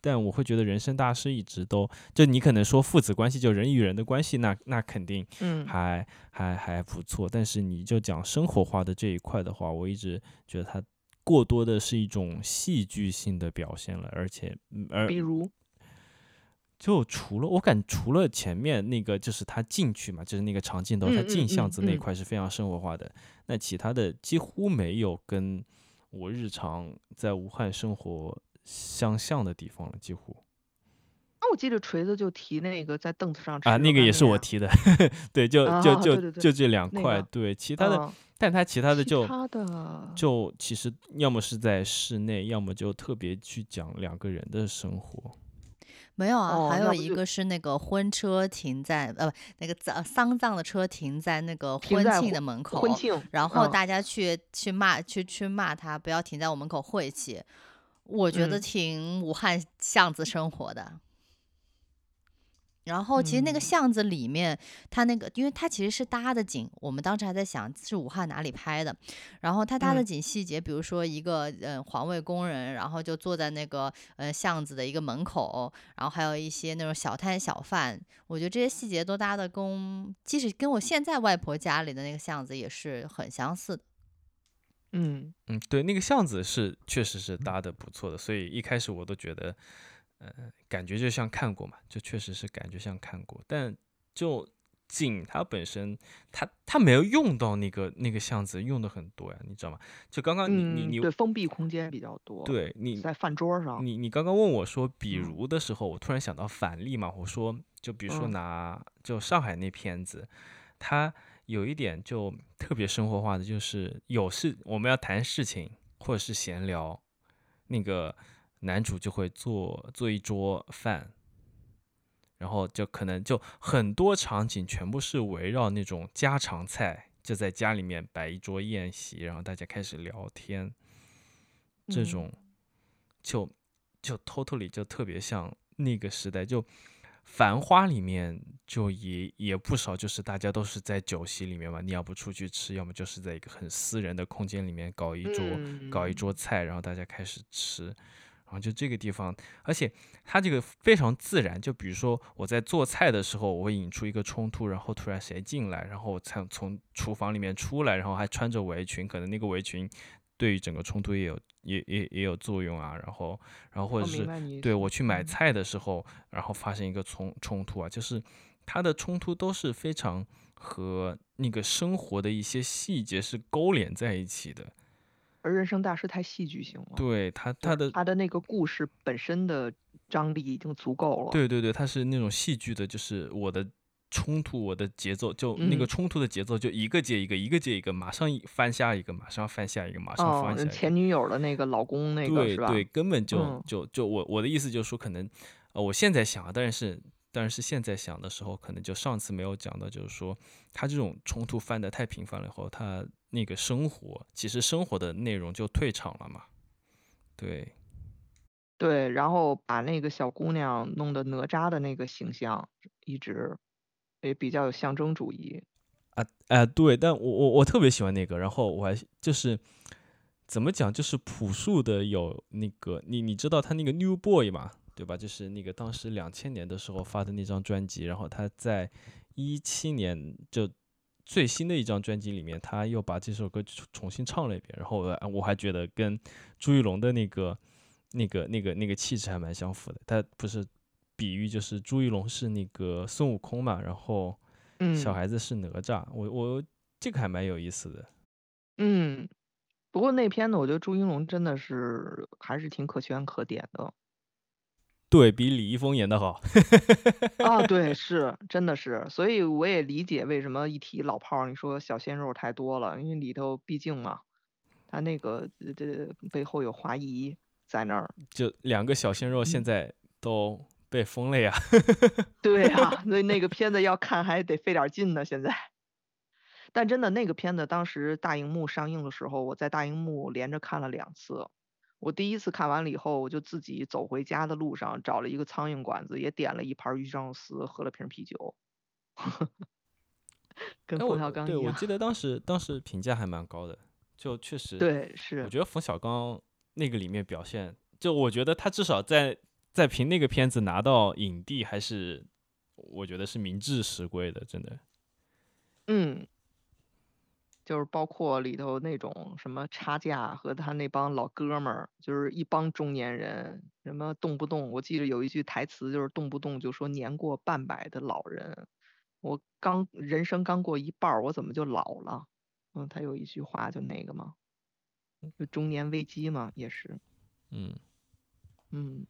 但我会觉得人生大事一直都就你可能说父子关系就人与人的关系，那那肯定嗯。还还还不错，但是你就讲生活化的这一块的话，我一直觉得它过多的是一种戏剧性的表现了，而且嗯而比如？就除了我感除了前面那个就是他进去嘛，就是那个长镜头，他进巷子那块是非常生活化的。那其他的几乎没有跟我日常在武汉生活相像的地方了，几乎那我记得锤子就提那个在凳子上吃啊，那个也是我提的，对，就啊就就就这两那块，个对，其他的，嗯但他其他的就他的就其实要么是在室内，要么就特别去讲两个人的生活。没有啊，哦还有一个是那个婚车停在呃不那个葬丧葬的车停在那个婚庆的门口，婚庆，嗯然后大家去去骂去去骂他，不要停在我门口晦气。我觉得嗯挺武汉巷子生活的。然后其实那个嗯巷子里面，它那个，因为它其实是搭的景，我们当时还在想是武汉哪里拍的。然后它搭的嗯景细节，比如说一个呃环卫工人，然后就坐在那个呃巷子的一个门口，然后还有一些那种小摊小贩，我觉得这些细节都搭的跟，即使跟我现在外婆家里的那个巷子也是很相似的。嗯。嗯，对，那个巷子是确实是搭的不错的，所以一开始我都觉得，呃，感觉就像看过嘛，就确实是感觉像看过，但就景它本身，它它没有用到那个那个巷子用的很多呀，你知道吗？就刚刚你你嗯，你对，封闭空间比较多，对你在饭桌上，你你刚刚问我说比嗯。如的时候，我突然想到反例嘛，我说就比如说嗯。拿就上海那片子，它有一点就特别生活化的，就是有事我们要谈事情或者是闲聊，那个男主就会做做一桌饭。然后就可能就很多场景全部是围绕那种家常菜，就在家里面摆一桌宴席，然后大家开始聊天，这嗯种就就 totally 就特别像那个时代，就《繁花》里面就也也不少，就是大家都是在酒席里面嘛，你要不出去吃，要么就是在一个很私人的空间里面搞一桌、搞一嗯。桌菜，然后大家开始吃，然后就这个地方，而且它这个非常自然，就比如说我在做菜的时候，我会引出一个冲突，然后突然谁进来，然后我才从厨房里面出来，然后还穿着围裙，可能那个围裙对于整个冲突也有也也也有作用啊，然后然后或者是对我去买嗯菜的时候，然后发生一个冲冲突啊，就是它的冲突都是非常和那个生活的一些细节是勾连在一起的。而人生大事太戏剧性了，对他他的他的那个故事本身的张力已经足够了，对对对，他是那种戏剧的，就是我的冲突，我的节奏，就那个嗯冲突的节奏，就一个接一个，一个接一个，马上翻下一个，马上翻下一个，马上哦翻，下一个。前女友的那个老公那个是吧？对对，根本就、嗯就就我我的意思就是说，可能呃，我现在想啊，当然是当然是现在想的时候，可能就上次没有讲到，就是说他这种冲突翻得太频繁了以后，他那个生活其实生活的内容就退场了嘛。对，对，然后把那个小姑娘弄得哪吒的那个形象，一直也比较有象征主义。啊啊，对，但我我我特别喜欢那个，然后我还就是怎么讲，就是朴树的有那个你你知道他那个 New Boy 嘛，对吧？就是那个当时两千年的时候发的那张专辑，然后他在一七年就最新的一张专辑里面，他又把这首歌重重新唱了一遍，然后我我还觉得跟朱一龙的那个那个那个那个气质还蛮相符的。他不是比喻就是朱一龙是那个孙悟空嘛，然后。嗯，小孩子是哪吒，我我这个还蛮有意思的。嗯，不过那片子我觉得朱一龙真的是还是挺可圈可点的。对比李易峰演的好。啊，对，是，真的是，所以我也理解为什么一提老炮儿，你说小鲜肉太多了，因为里头毕竟嘛，他那个这背后有华谊在那儿。就两个小鲜肉现嗯在都被封了呀。对啊，所以那个片子要看还得费点劲呢，现在。但真的那个片子当时大荧幕上映的时候，我在大荧幕连着看了两次。我第一次看完了以后，我就自己走回家的路上找了一个苍蝇馆子，也点了一盘鱼香肉丝，喝了瓶啤酒，跟哎，冯我对我小刚一样。记得当时当时评价还蛮高的，就确实，对，是我，觉得冯小刚那个里面表现，就我觉得他至少在在凭那个片子拿到影帝，还是我觉得是名至实归的，真的。嗯，就是包括里头那种什么差价和他那帮老哥们儿，就是一帮中年人，什么动不动，我记得有一句台词就是动不动就说年过半百的老人，我刚人生刚过一半儿，我怎么就老了？嗯，他有一句话就那个嘛，就中年危机嘛，也是，嗯，嗯，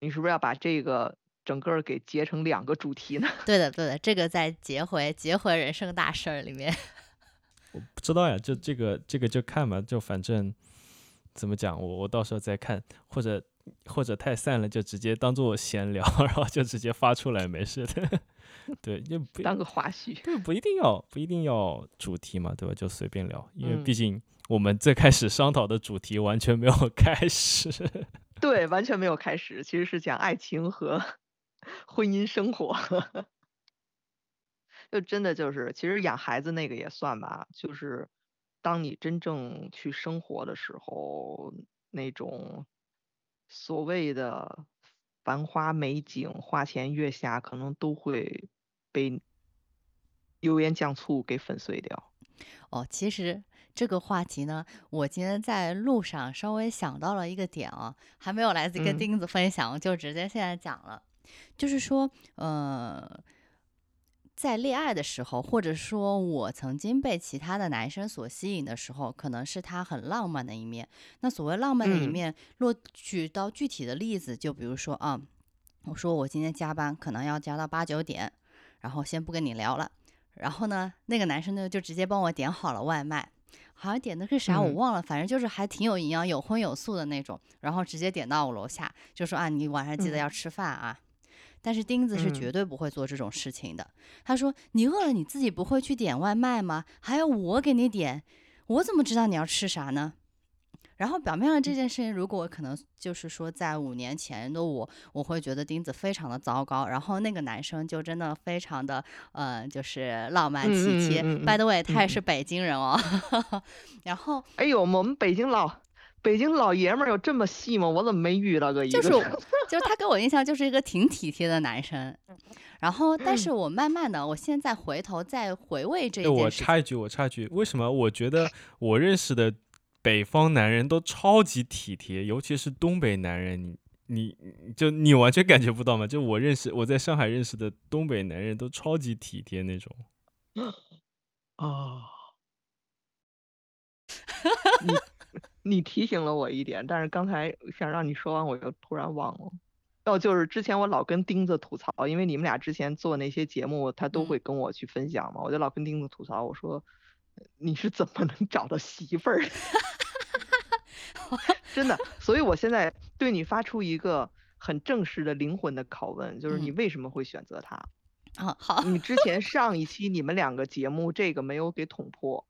你是不是要把这个整个儿给结成两个主题呢？对的，对的，这个在结回结回人生大事儿里面。我不知道呀，就这个这个就看吧，就反正怎么讲，我我到时候再看，或者或者太散了就直接当做闲聊，然后就直接发出来，没事的。对，就不当个花絮。对，不一定要不一定要主题嘛，对吧？就随便聊，因为毕嗯竟我们最开始商讨的主题完全没有开始。对，完全没有开始，其实是讲爱情和 婚姻生活。就真的就是，其实养孩子那个也算吧，就是当你真正去生活的时候，那种所谓的繁花美景、花前月下，可能都会被油盐酱醋给粉碎掉。哦，其实这个话题呢，我今天在路上稍微想到了一个点啊，还没有来得及跟嗯钉子分享，就直接现在讲了，就是说，呃。在恋爱的时候，或者说我曾经被其他的男生所吸引的时候，可能是他很浪漫的一面。那所谓浪漫的一嗯面，若举到具体的例子，就比如说啊，我说我今天加班，可能要加到八九点，然后先不跟你聊了。然后呢，那个男生呢就直接帮我点好了外卖，好像点的是啥我嗯忘了，反正就是还挺有营养、有荤有素的那种。然后直接点到我楼下，就说啊，你晚上记得嗯要吃饭啊。但是钉子是嗯绝对不会做这种事情的。他说：“你饿了，你自己不会去点外卖吗？还要我给你点，我怎么知道你要吃啥呢？”然后表面上这件事情，如果可能就是说在五年前的我，我会觉得钉子非常的糟糕。然后那个男生就真的非常的，呃，就是浪漫嗯体贴。嗯嗯嗯 By the way，他也嗯是北京人哦。然后哎呦，我们北京老北京老爷们儿有这么细吗？我怎么没遇到过一个？就是就是他给我印象就是一个挺体贴的男生。然后，但是我慢慢的，我现在回头再回味这一件事情，插一句，我插一句，为什么我觉得 我认识的北方男人都超级体贴，尤其是东北男人，你你你就你完全感觉不到吗？就我认识我在上海认识的东北男人都超级体贴那种。哦，你你提醒了我一点，但是刚才想让你说完，我又突然忘了。哦，就是之前我老跟钉子吐槽，因为你们俩之前做那些节目，他都嗯会跟我去分享嘛，我就老跟钉子吐槽，我说你是怎么能找到媳妇儿的？真的，所以我现在对你发出一个很正式的灵魂的拷问，就是你嗯为什么会选择他？啊，好，你之前 上一期你们两个节目这个没有给捅破。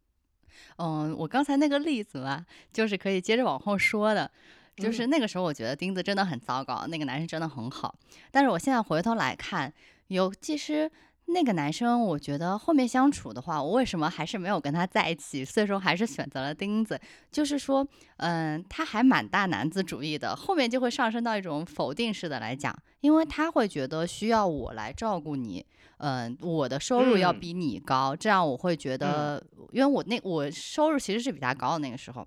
嗯，我刚才那个例子嘛，就是可以接着往后说的，就是嗯那个时候我觉得钉子真的很糟糕，那个男生真的很好，但是我现在回头来看，有其实那个男生，我觉得后面相处的话，我为什么还是没有跟他在一起，最终还是选择了钉子，就是说，嗯，他还蛮大男子主义的，后面就会上升到一种否定式的来讲，因为他会觉得需要我来照顾你。嗯，我的收入要嗯。比你高，这样我会觉得，因为我那我收入其实是比他高的那个时候，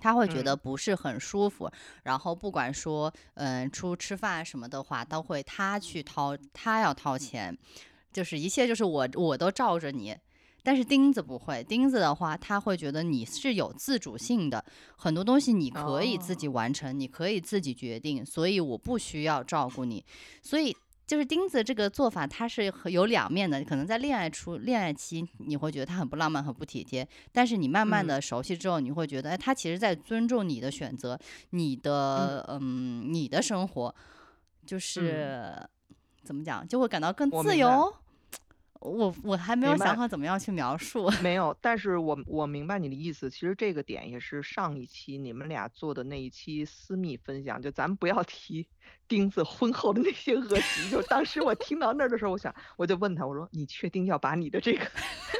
他会觉得嗯不是很舒服，然后不管说嗯出吃饭什么的话，都会他去掏，他要掏钱，就是一切就是我我都罩着你。但是钉子不会，钉子的话，他会觉得你是有自主性的，很多东西你可以自己完成，你可以自己决定，所以我不需要照顾你。所以就是钉子这个做法，它是有两面的。可能在恋爱初、恋爱期，你会觉得他很不浪漫、很不体贴，但是你慢慢的熟悉之后，你会觉得，哎，他其实在尊重你的选择，你的嗯，你的生活，就是怎么讲，就会感到更自由。我我还没有想好怎么样去描述。没有，但是我我明白你的意思。其实这个点也是上一期你们俩做的那一期私密分享，就咱们不要提 钉子婚后的那些恶习。就当时我听到那儿的时候，我想我就问他，我说你确定要把你的这个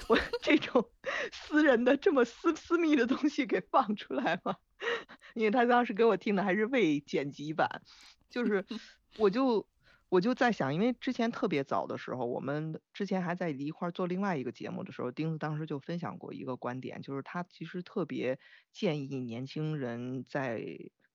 我这种私人的这么私私密的东西给放出来吗？因为他当时给我听的还是未剪辑版，就是我就。我就在想，因为之前特别早的时候，我们之前还在一块做另外一个节目的时候，钉子当时就分享过一个观点，就是他其实特别建议年轻人在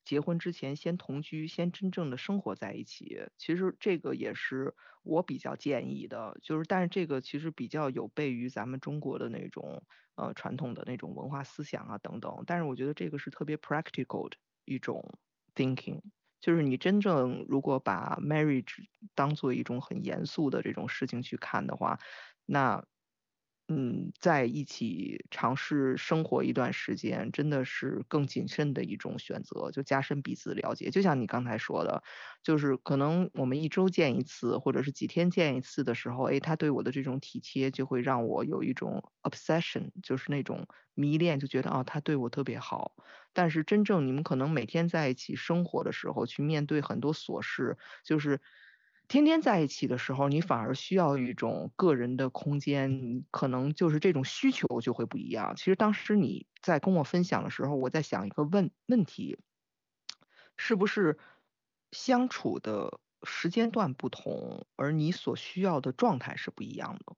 结婚之前先同居，先真正的生活在一起。其实这个也是我比较建议的，就是但是这个其实比较有悖于咱们中国的那种呃传统的那种文化思想啊等等。但是我觉得这个是特别 practical 的一种 thinking。就是你真正如果把 marriage 当做一种很严肃的这种事情去看的话，那。嗯，在一起尝试生活一段时间，真的是更谨慎的一种选择，就加深彼此了解。就像你刚才说的，就是可能我们一周见一次，或者是几天见一次的时候，哎，他对我的这种体贴，就会让我有一种 obsession，就是那种迷恋，就觉得啊，他对我特别好。但是真正你们可能每天在一起生活的时候，去面对很多琐事，就是。天天在一起的时候，你反而需要一种个人的空间，可能就是这种需求就会不一样。其实当时你在跟我分享的时候，我在想一个问问题，是不是相处的时间段不同，而你所需要的状态是不一样的？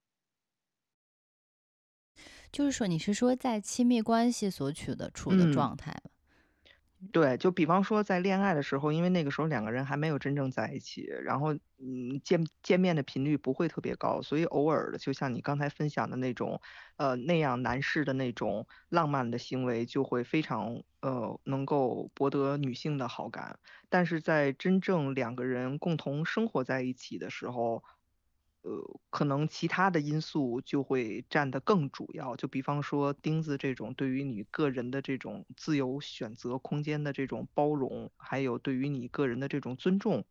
就是说，你是说在亲密关系所处的处的状态对，就比方说在恋爱的时候，因为那个时候两个人还没有真正在一起，然后嗯见见面的频率不会特别高，所以偶尔的，就像你刚才分享的那种，呃那样男士的那种浪漫的行为，就会非常呃能够博得女性的好感。但是在真正两个人共同生活在一起的时候，呃，可能其他的因素就会占得更主要，就比方说钉子这种对于你个人的这种自由选择空间的这种包容，还有对于你个人的这种尊重，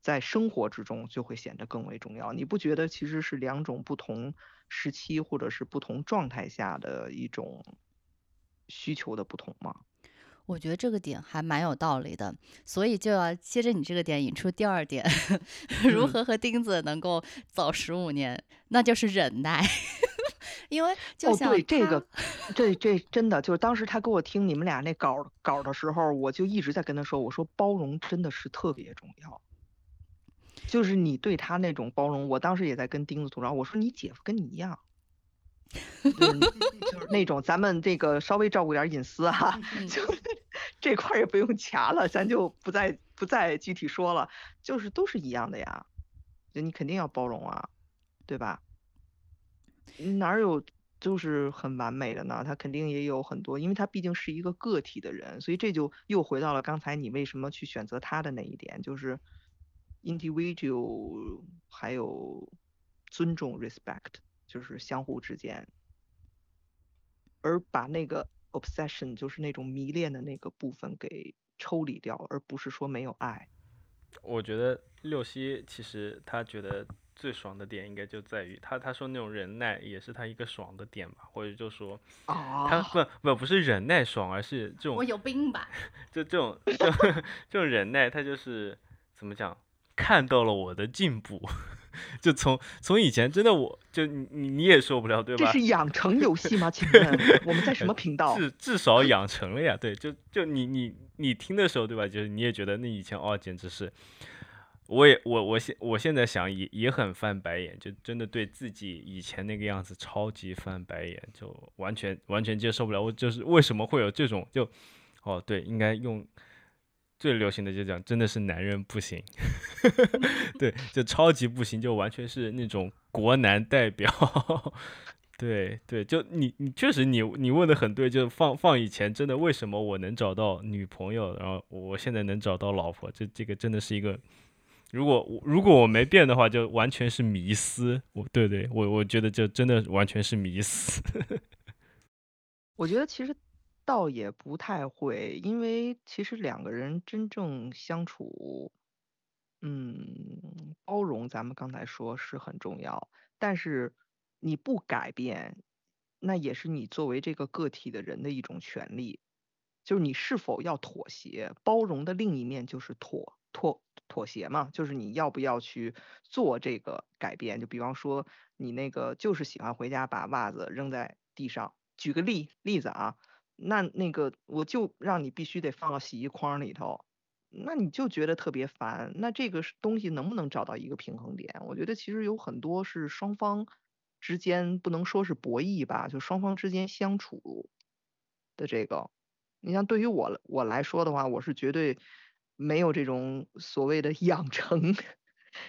在生活之中就会显得更为重要。你不觉得其实是两种不同时期或者是不同状态下的一种需求的不同吗？我觉得这个点还蛮有道理的，所以就要接着你这个点引出第二点，如何和钉子能够走十五年，那就是忍耐。因为就像对这个，这这真的就是当时他给我听你们俩那稿稿的时候，我就一直在跟他说，我说包容真的是特别重要，就是你对他那种包容，我当时也在跟钉子吐槽，我说你姐夫跟你一样。就是那种咱们这个稍微照顾点隐私哈，就这块也不用掐了，咱就不再不再具体说了，就是都是一样的呀，就你肯定要包容啊，对吧？哪有就是很完美的呢？他肯定也有很多，因为他毕竟是一个个体的人，所以这就又回到了刚才你为什么去选择他的那一点，就是 individual 还有尊重 respect。就是相互之间，而把那个 obsession，就是那种迷恋的那个部分给抽离掉，而不是说没有爱。我觉得六西其实他觉得最爽的点，应该就在于他他说那种忍耐也是他一个爽的点吧，或者就说他不不不是忍耐爽，而是这种我有病吧？就这种就 这种忍耐，他就是怎么讲，看到了我的进步。就从从以前真的我就你你也受不了对吧？这 是养成游戏吗？请问我们在什么频道？至至少养成了呀，对，就就你你你听的时候对吧？就是你也觉得那以前哦，简直是，我也我我现我现在想也也很翻白眼，就真的对自己以前那个样子超级翻白眼，就完全完全接受不了。我就是为什么会有这种就哦对，应该用。最流行的就讲，真的是男人不行，对，就超级不行，就完全是那种国男代表，对对，就你你确实你你问的很对，就放放以前真的为什么我能找到女朋友，然后我现在能找到老婆，这这个真的是一个，如果如果我没变的话，就完全是迷思。我对对，我我觉得就真的完全是迷思。我觉得其实倒也不太会，因为其实两个人真正相处，嗯，包容，咱们刚才说是很重要，但是你不改变，那也是你作为这个个体的人的一种权利，就是你是否要妥协，包容的另一面就是妥妥妥协嘛，就是你要不要去做这个改变，就比方说你那个就是喜欢回家把袜子扔在地上。举个例例子啊，那那个我就让你必须得放到洗衣筐里头，那你就觉得特别烦。那这个东西能不能找到一个平衡点？我觉得其实有很多是双方之间不能说是博弈吧，就双方之间相处的这个。你像对于我我来说的话，我是绝对没有这种所谓的 养成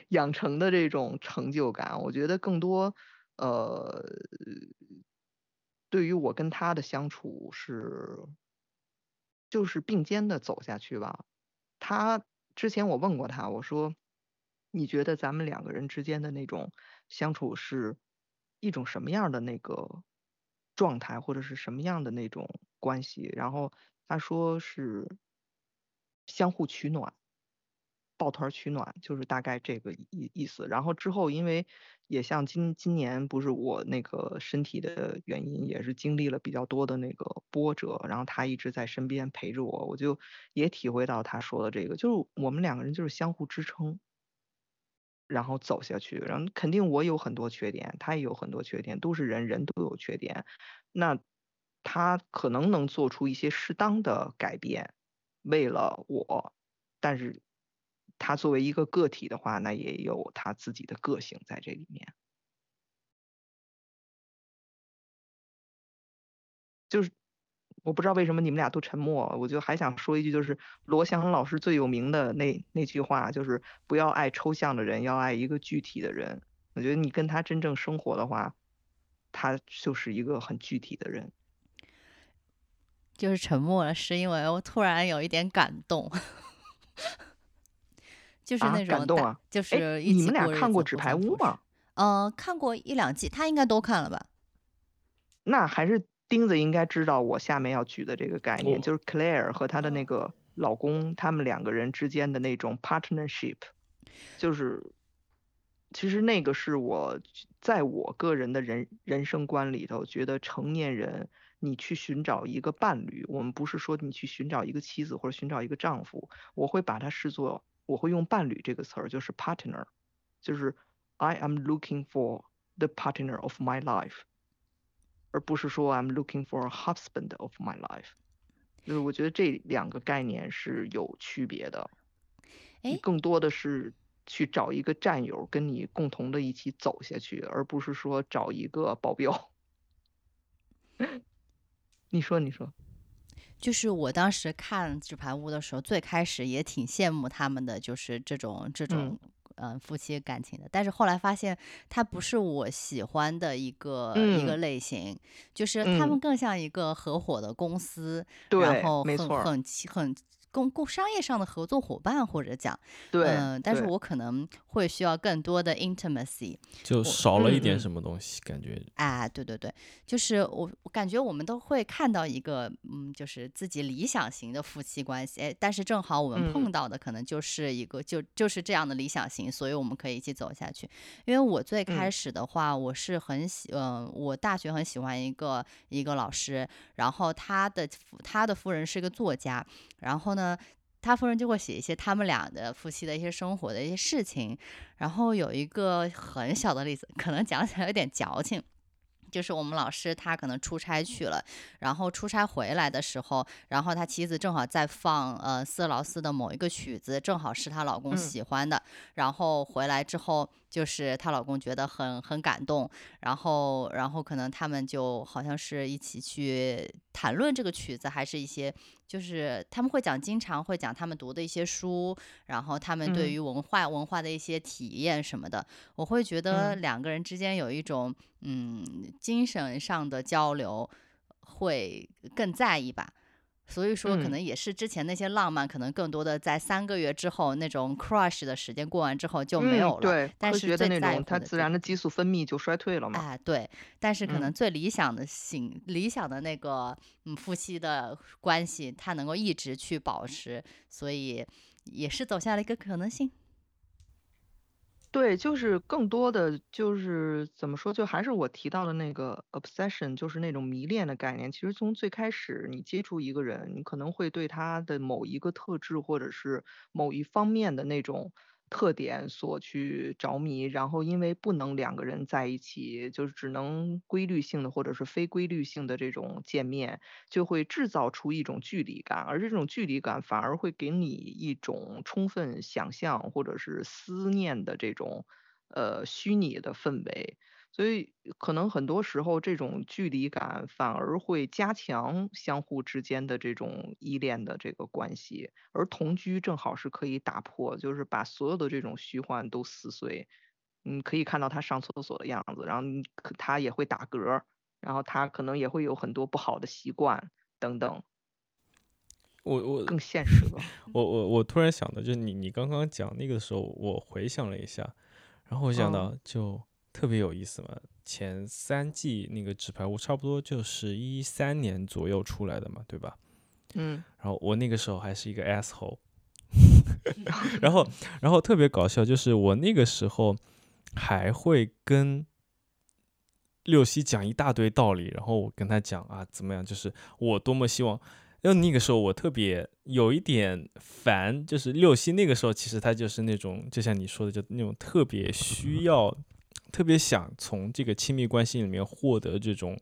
养成的这种成就感。我觉得更多呃。对于我跟他的相处是，就是并肩的走下去吧。他之前我问过他，我说，你觉得咱们两个人之间的那种相处是一种什么样的那个状态，或者是什么样的那种关系？然后他说是相互取暖。抱团取暖就是大概这个意意思。然后之后，因为也像今今年不是我那个身体的原因，也是经历了比较多的那个波折。然后他一直在身边陪着我，我就也体会到他说的这个，就是我们两个人就是相互支撑，然后走下去。然后肯定我有很多缺点，他也有很多缺点，都是人人都有缺点。那他可能能做出一些适当的改变，为了我，但是。他作为一个个体的话，那也有他自己的个性在这里面。就是我不知道为什么你们俩都沉默，我就还想说一句，就是罗翔老师最有名的那那句话，就是不要爱抽象的人，要爱一个具体的人。我觉得你跟他真正生活的话，他就是一个很具体的人。就是沉默了，是因为我突然有一点感动。就是那种感动啊，就是你们俩看过《纸牌屋》吗？嗯，看过一两季，他应该都看了吧？那还是钉子应该知道我下面要举的这个概念，就是 Claire 和她的那个老公，他们两个人之间的那种 partnership，就是其实那个是我在我个人的人人生观里头觉得成年人你去寻找一个伴侣，我们不是说你去寻找一个妻子或者寻找一个丈夫，我会把它视作。我会用伴侣这个词儿，就是 partner，就是 I am looking for the partner of my life，而不是说 I'm looking for a husband of my life。就是我觉得这两个概念是有区别的。你更多的是去找一个战友，跟你共同的一起走下去，而不是说找一个保镖。你说，你说。就是我当时看《纸牌屋》的时候，最开始也挺羡慕他们的，就是这种这种嗯夫妻感情的。但是后来发现，它不是我喜欢的一个一个类型，就是他们更像一个合伙的公司，然后很很很。共共商业上的合作伙伴，或者讲，对，嗯，但是我可能会需要更多的 intimacy，就少了一点什么东西，感觉。哎，对对对，就是我，我感觉我们都会看到一个，嗯，就是自己理想型的夫妻关系，哎，但是正好我们碰到的可能就是一个，就就是这样的理想型，所以我们可以一起走下去。因为我最开始的话，我是很喜，嗯，我大学很喜欢一个一个老师，然后他的他的夫人是一个作家，然后呢。呃，他夫人就会写一些他们俩的夫妻的一些生活的一些事情，然后有一个很小的例子，可能讲起来有点矫情，就是我们老师他可能出差去了，然后出差回来的时候，然后他妻子正好在放呃斯劳斯的某一个曲子，正好是她老公喜欢的，然后回来之后。就是她老公觉得很很感动，然后然后可能他们就好像是一起去谈论这个曲子，还是一些就是他们会讲，经常会讲他们读的一些书，然后他们对嗯于文化文化的一些体验什么的，我会觉得嗯两个人之间有一种嗯精神上的交流会更在意吧。所以说，可嗯能也是之前那些浪漫，可能更多的在三个月之后那种 crush 的时间过完之后就没嗯有了。对，但是科学的那种，最在乎它自然的激素分泌就衰退了嘛。哎，对，但是可能嗯最理想的性理想的那个嗯夫妻的关系，它能够一直去保持，所以也是走下了一个可能性。对，就是更多的就是怎么说，就还是我提到的那个 obsession，就是那种迷恋的概念。其实从最开始你接触一个人，你可能会对他的某一个特质或者是某一方面的那种特点所去着迷，然后因为不能两个人在一起，就是只能规律性的或者是非规律性的这种见面，就会制造出一种距离感，而这种距离感反而会给你一种充分想象或者是思念的这种呃虚拟的氛围。所以可能很多时候这种距离感反而会加强相互之间的这种依恋的这个关系，而同居正好是可以打破，就是把所有的这种虚幻都撕碎。你可以看到他上厕所的样子，然后他也会打嗝儿，然后他可能也会有很多不好的习惯等等，我我更现实了。我我我突然想到，就是你你刚刚讲那个时候，我回想了一下，然后我想嗯到就特别有意思嘛。前三季那个纸牌屋差不多就是一三年左右出来的嘛，对吧？嗯然后我那个时候还是一个 asshole，然后然后特别搞笑，就是我那个时候还会跟六西讲一大堆道理，然后我跟他讲啊怎么样，就是我多么希望。因为那个时候我特别有一点烦，就是六西那个时候其实他就是那种，就像你说的，就那种特别需要、特别想从这个亲密关系里面获得这种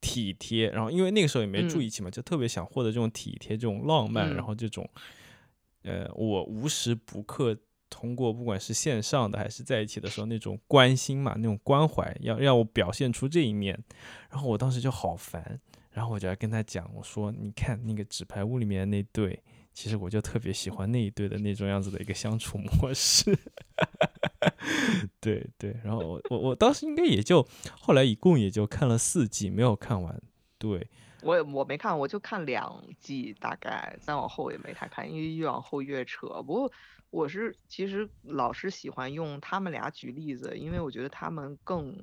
体贴。然后因为那个时候也没住嗯一起嘛，就特别想获得这种体贴、这种浪漫，然嗯后这种呃，我无时不刻通过不管是线上的还是在一起的时候那种关心嘛，那种关怀，要让我表现出这一面。然后我当时就好烦，然后我就要跟他讲，我说你看那个纸牌屋里面那对，其实我就特别喜欢那一对的那种样子的一个相处模式。对对，然后我我我当时应该也就后来一共也就看了四季，没有看完。对，我我没看，我就看两季，大概再往后也没太看，因为越往后越扯。不过我是其实老是喜欢用他们俩举例子，因为我觉得他们更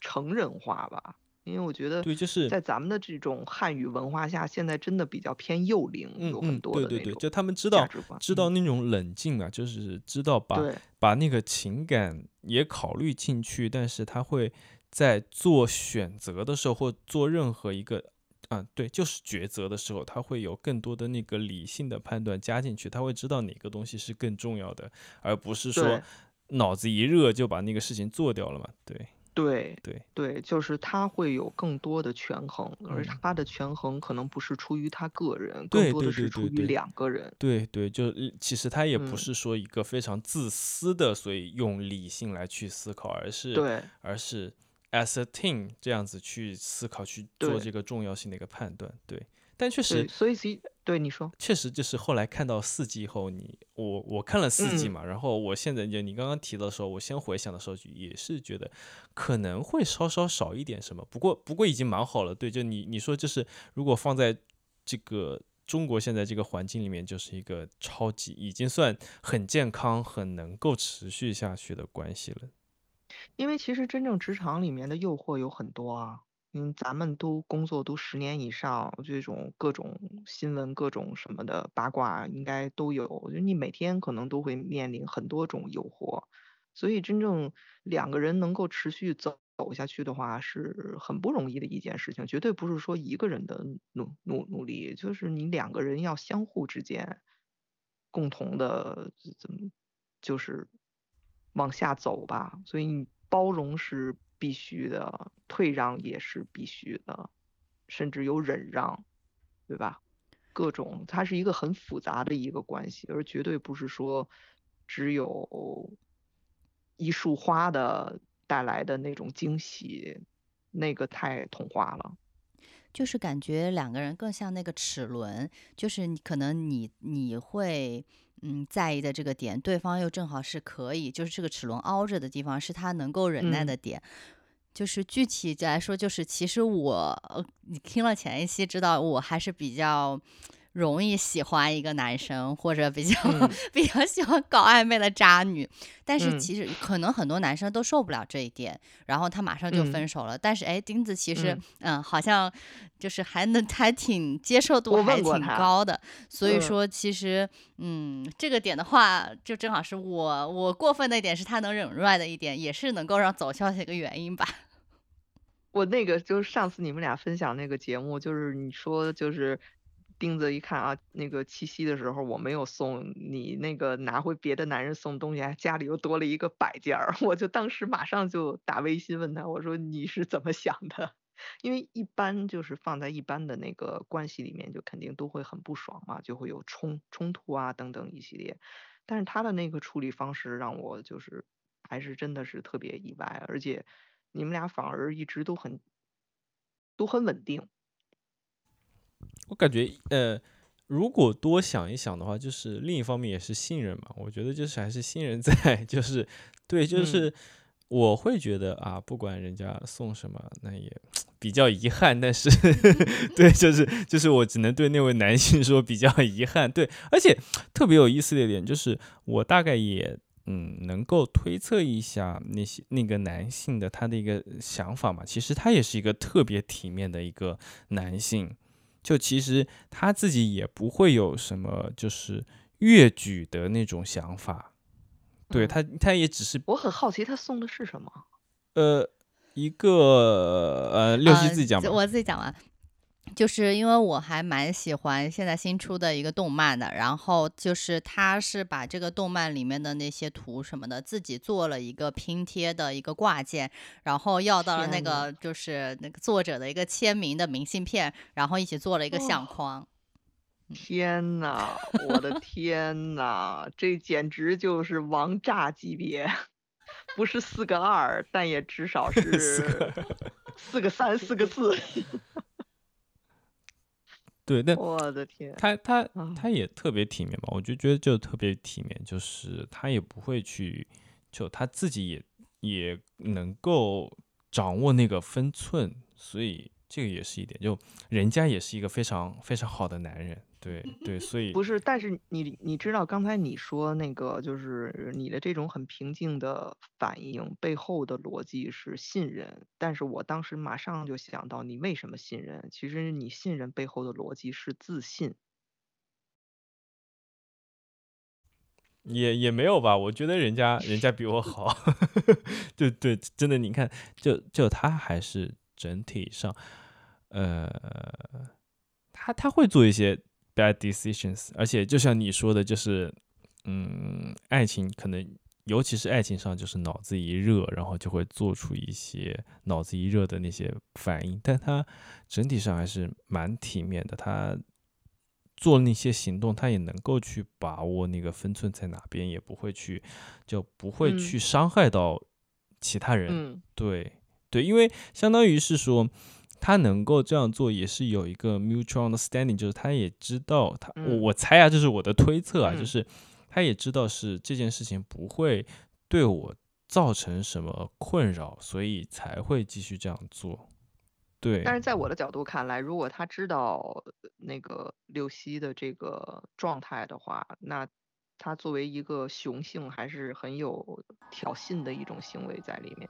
成人化吧。因为我觉得对就是在咱们的这种汉语文化下，现在真的比较偏幼龄，嗯有很嗯，对对对，就他们知道。知道嗯那种冷静啊，就是知道把把那个情感也考虑进去，但是他会在做选择的时候，或做任何一个，啊，对，就是抉择的时候，他会有更多的那个理性的判断加进去，他会知道哪个东西是更重要的，而不是说脑子一热就把那个事情做掉了嘛。对对对，对，就是他会有更多的权衡，而嗯。他的权衡可能不是出于他个人，更多的是出于两个人。对对，就呃其实他也不嗯。是说一个非常自私的，所以用理性来去思考，而是对。而是 as a team 这样子去思考，去做这个重要性的一个判断。对，但确，实所以其对你说，确实就是后来看到四季以后，你我我看了四季嗯嘛，然后我现在就你刚刚提到的时候，我先回想的时候也是觉得可能会稍稍少一点什么，不过不过已经蛮好了。对，就你你说就是如果放在这个中国现在这个环境里面，就是一个超级已经算很健康、很能够持续下去的关系了。因为其实真正职场里面的诱惑有很多啊，嗯，咱们都工作都十年以上，这种各种新闻、各种什么的八卦应该都有。我觉得你每天可能都会面临很多种诱惑，所以真正两个人能够持续走走下去的话，是很不容易的一件事情，绝对不是说一个人的努努努力，就是你两个人要相互之间共同的怎么就是往下走吧，所以你包容是必须的，退让也是必须的，甚至有忍让，对吧？各种，它是一个很复杂的一个关系，而绝对不是说只有一束花的带来的那种惊喜，那个太童话了。就是感觉两个人更像那个齿轮，就是你可能你你会嗯在意的这个点，对方又正好是可以，就是这个齿轮凹着的地方是他能够忍耐嗯的点。就是具体来说，就是其实我呃你听了前一期知道，我还是比较容易喜欢一个男生，或者比较、嗯 比较喜欢搞暧昧的渣女。但是嗯其实可能很多男生都受不了这一点，然后他马上就嗯分手了。但是哎，钉子其实嗯嗯好像就是还能还挺接受度我还挺高的。所以嗯说，其实嗯这个点的话，就正好是我我过分的一点是他能忍耐的一点，也是能够让走消息的一个原因吧。我那个就是上次你们俩分享那个节目，就是你说就是钉子一看啊，那个七夕的时候我没有送你那个拿回别的男人送东西，家里又多了一个摆件儿，我就当时马上就打微信问他，我说你是怎么想的？因为一般就是放在一般的那个关系里面，就肯定都会很不爽嘛，就会有冲冲突啊等等一系列。但是他的那个处理方式让我就是还是真的是特别意外，而且你们俩反而一直都很都很稳定。我感觉呃，如果多想一想的话，就是另一方面也是信任嘛。我觉得就是还是信任在，就是对，就嗯是我会觉得啊，不管人家送什么，那也比较遗憾。但是 对，就是就是我只能对那位男性说比较遗憾。对，而且特别有意思的一点就是，我大概也。嗯，能够推测一下那些那个男性的他的一个想法嘛？其实他也是一个特别体面的一个男性，就其实他自己也不会有什么就是越矩的那种想法，对嗯他，他也只是我很好奇他送的是什么。呃一个呃六七呃自己讲吧，我自己讲完。就是因为我还蛮喜欢现在新出的一个动漫的，然后就是他是把这个动漫里面的那些图什么的自己做了一个拼贴的一个挂件，然后要到了那个就是那个作者的一个签名的明信片，然后一起做了一个相哦框。天呐，我的天呐，这简直就是王炸级别，不是四个二，但也至少 是四个三、四个四。对，但我的天，他他啊他也特别体面吧，我就觉得就特别体面，就是他也不会去，就他自己也也能够掌握那个分寸，所以这个也是一点，就人家也是一个非常非常好的男人，对 对，所以不是，但是你你知道刚才你说那个，就是你的这种很平静的反应背后的逻辑是信任，但是我当时马上就想到你为什么信任？其实你信任背后的逻辑是自信。也也没有吧，我觉得人家人家比我好，对对，真的，你看，就就他还是整体上，呃，他他会做一些 bad decisions，而且就像你说的，就是，嗯，爱情可能，尤其是爱情上，就是脑子一热，然后就会做出一些脑子一热的那些反应，但他整体上还是蛮体面的，他。做那些行动，他也能够去把握那个分寸在哪边，也不会去，就不会嗯去伤害到其他人。嗯对对，因为相当于是说，他能够这样做，也是有一个 mutual understanding，就是他也知道他，我嗯我猜啊，这是我的推测啊，就嗯是他也知道是这件事情不会对我造成什么困扰，所以才会继续这样做。对，但是在我的角度看来，如果他知道那个六西的这个状态的话，那他作为一个雄性还是很有挑衅的一种行为在里面。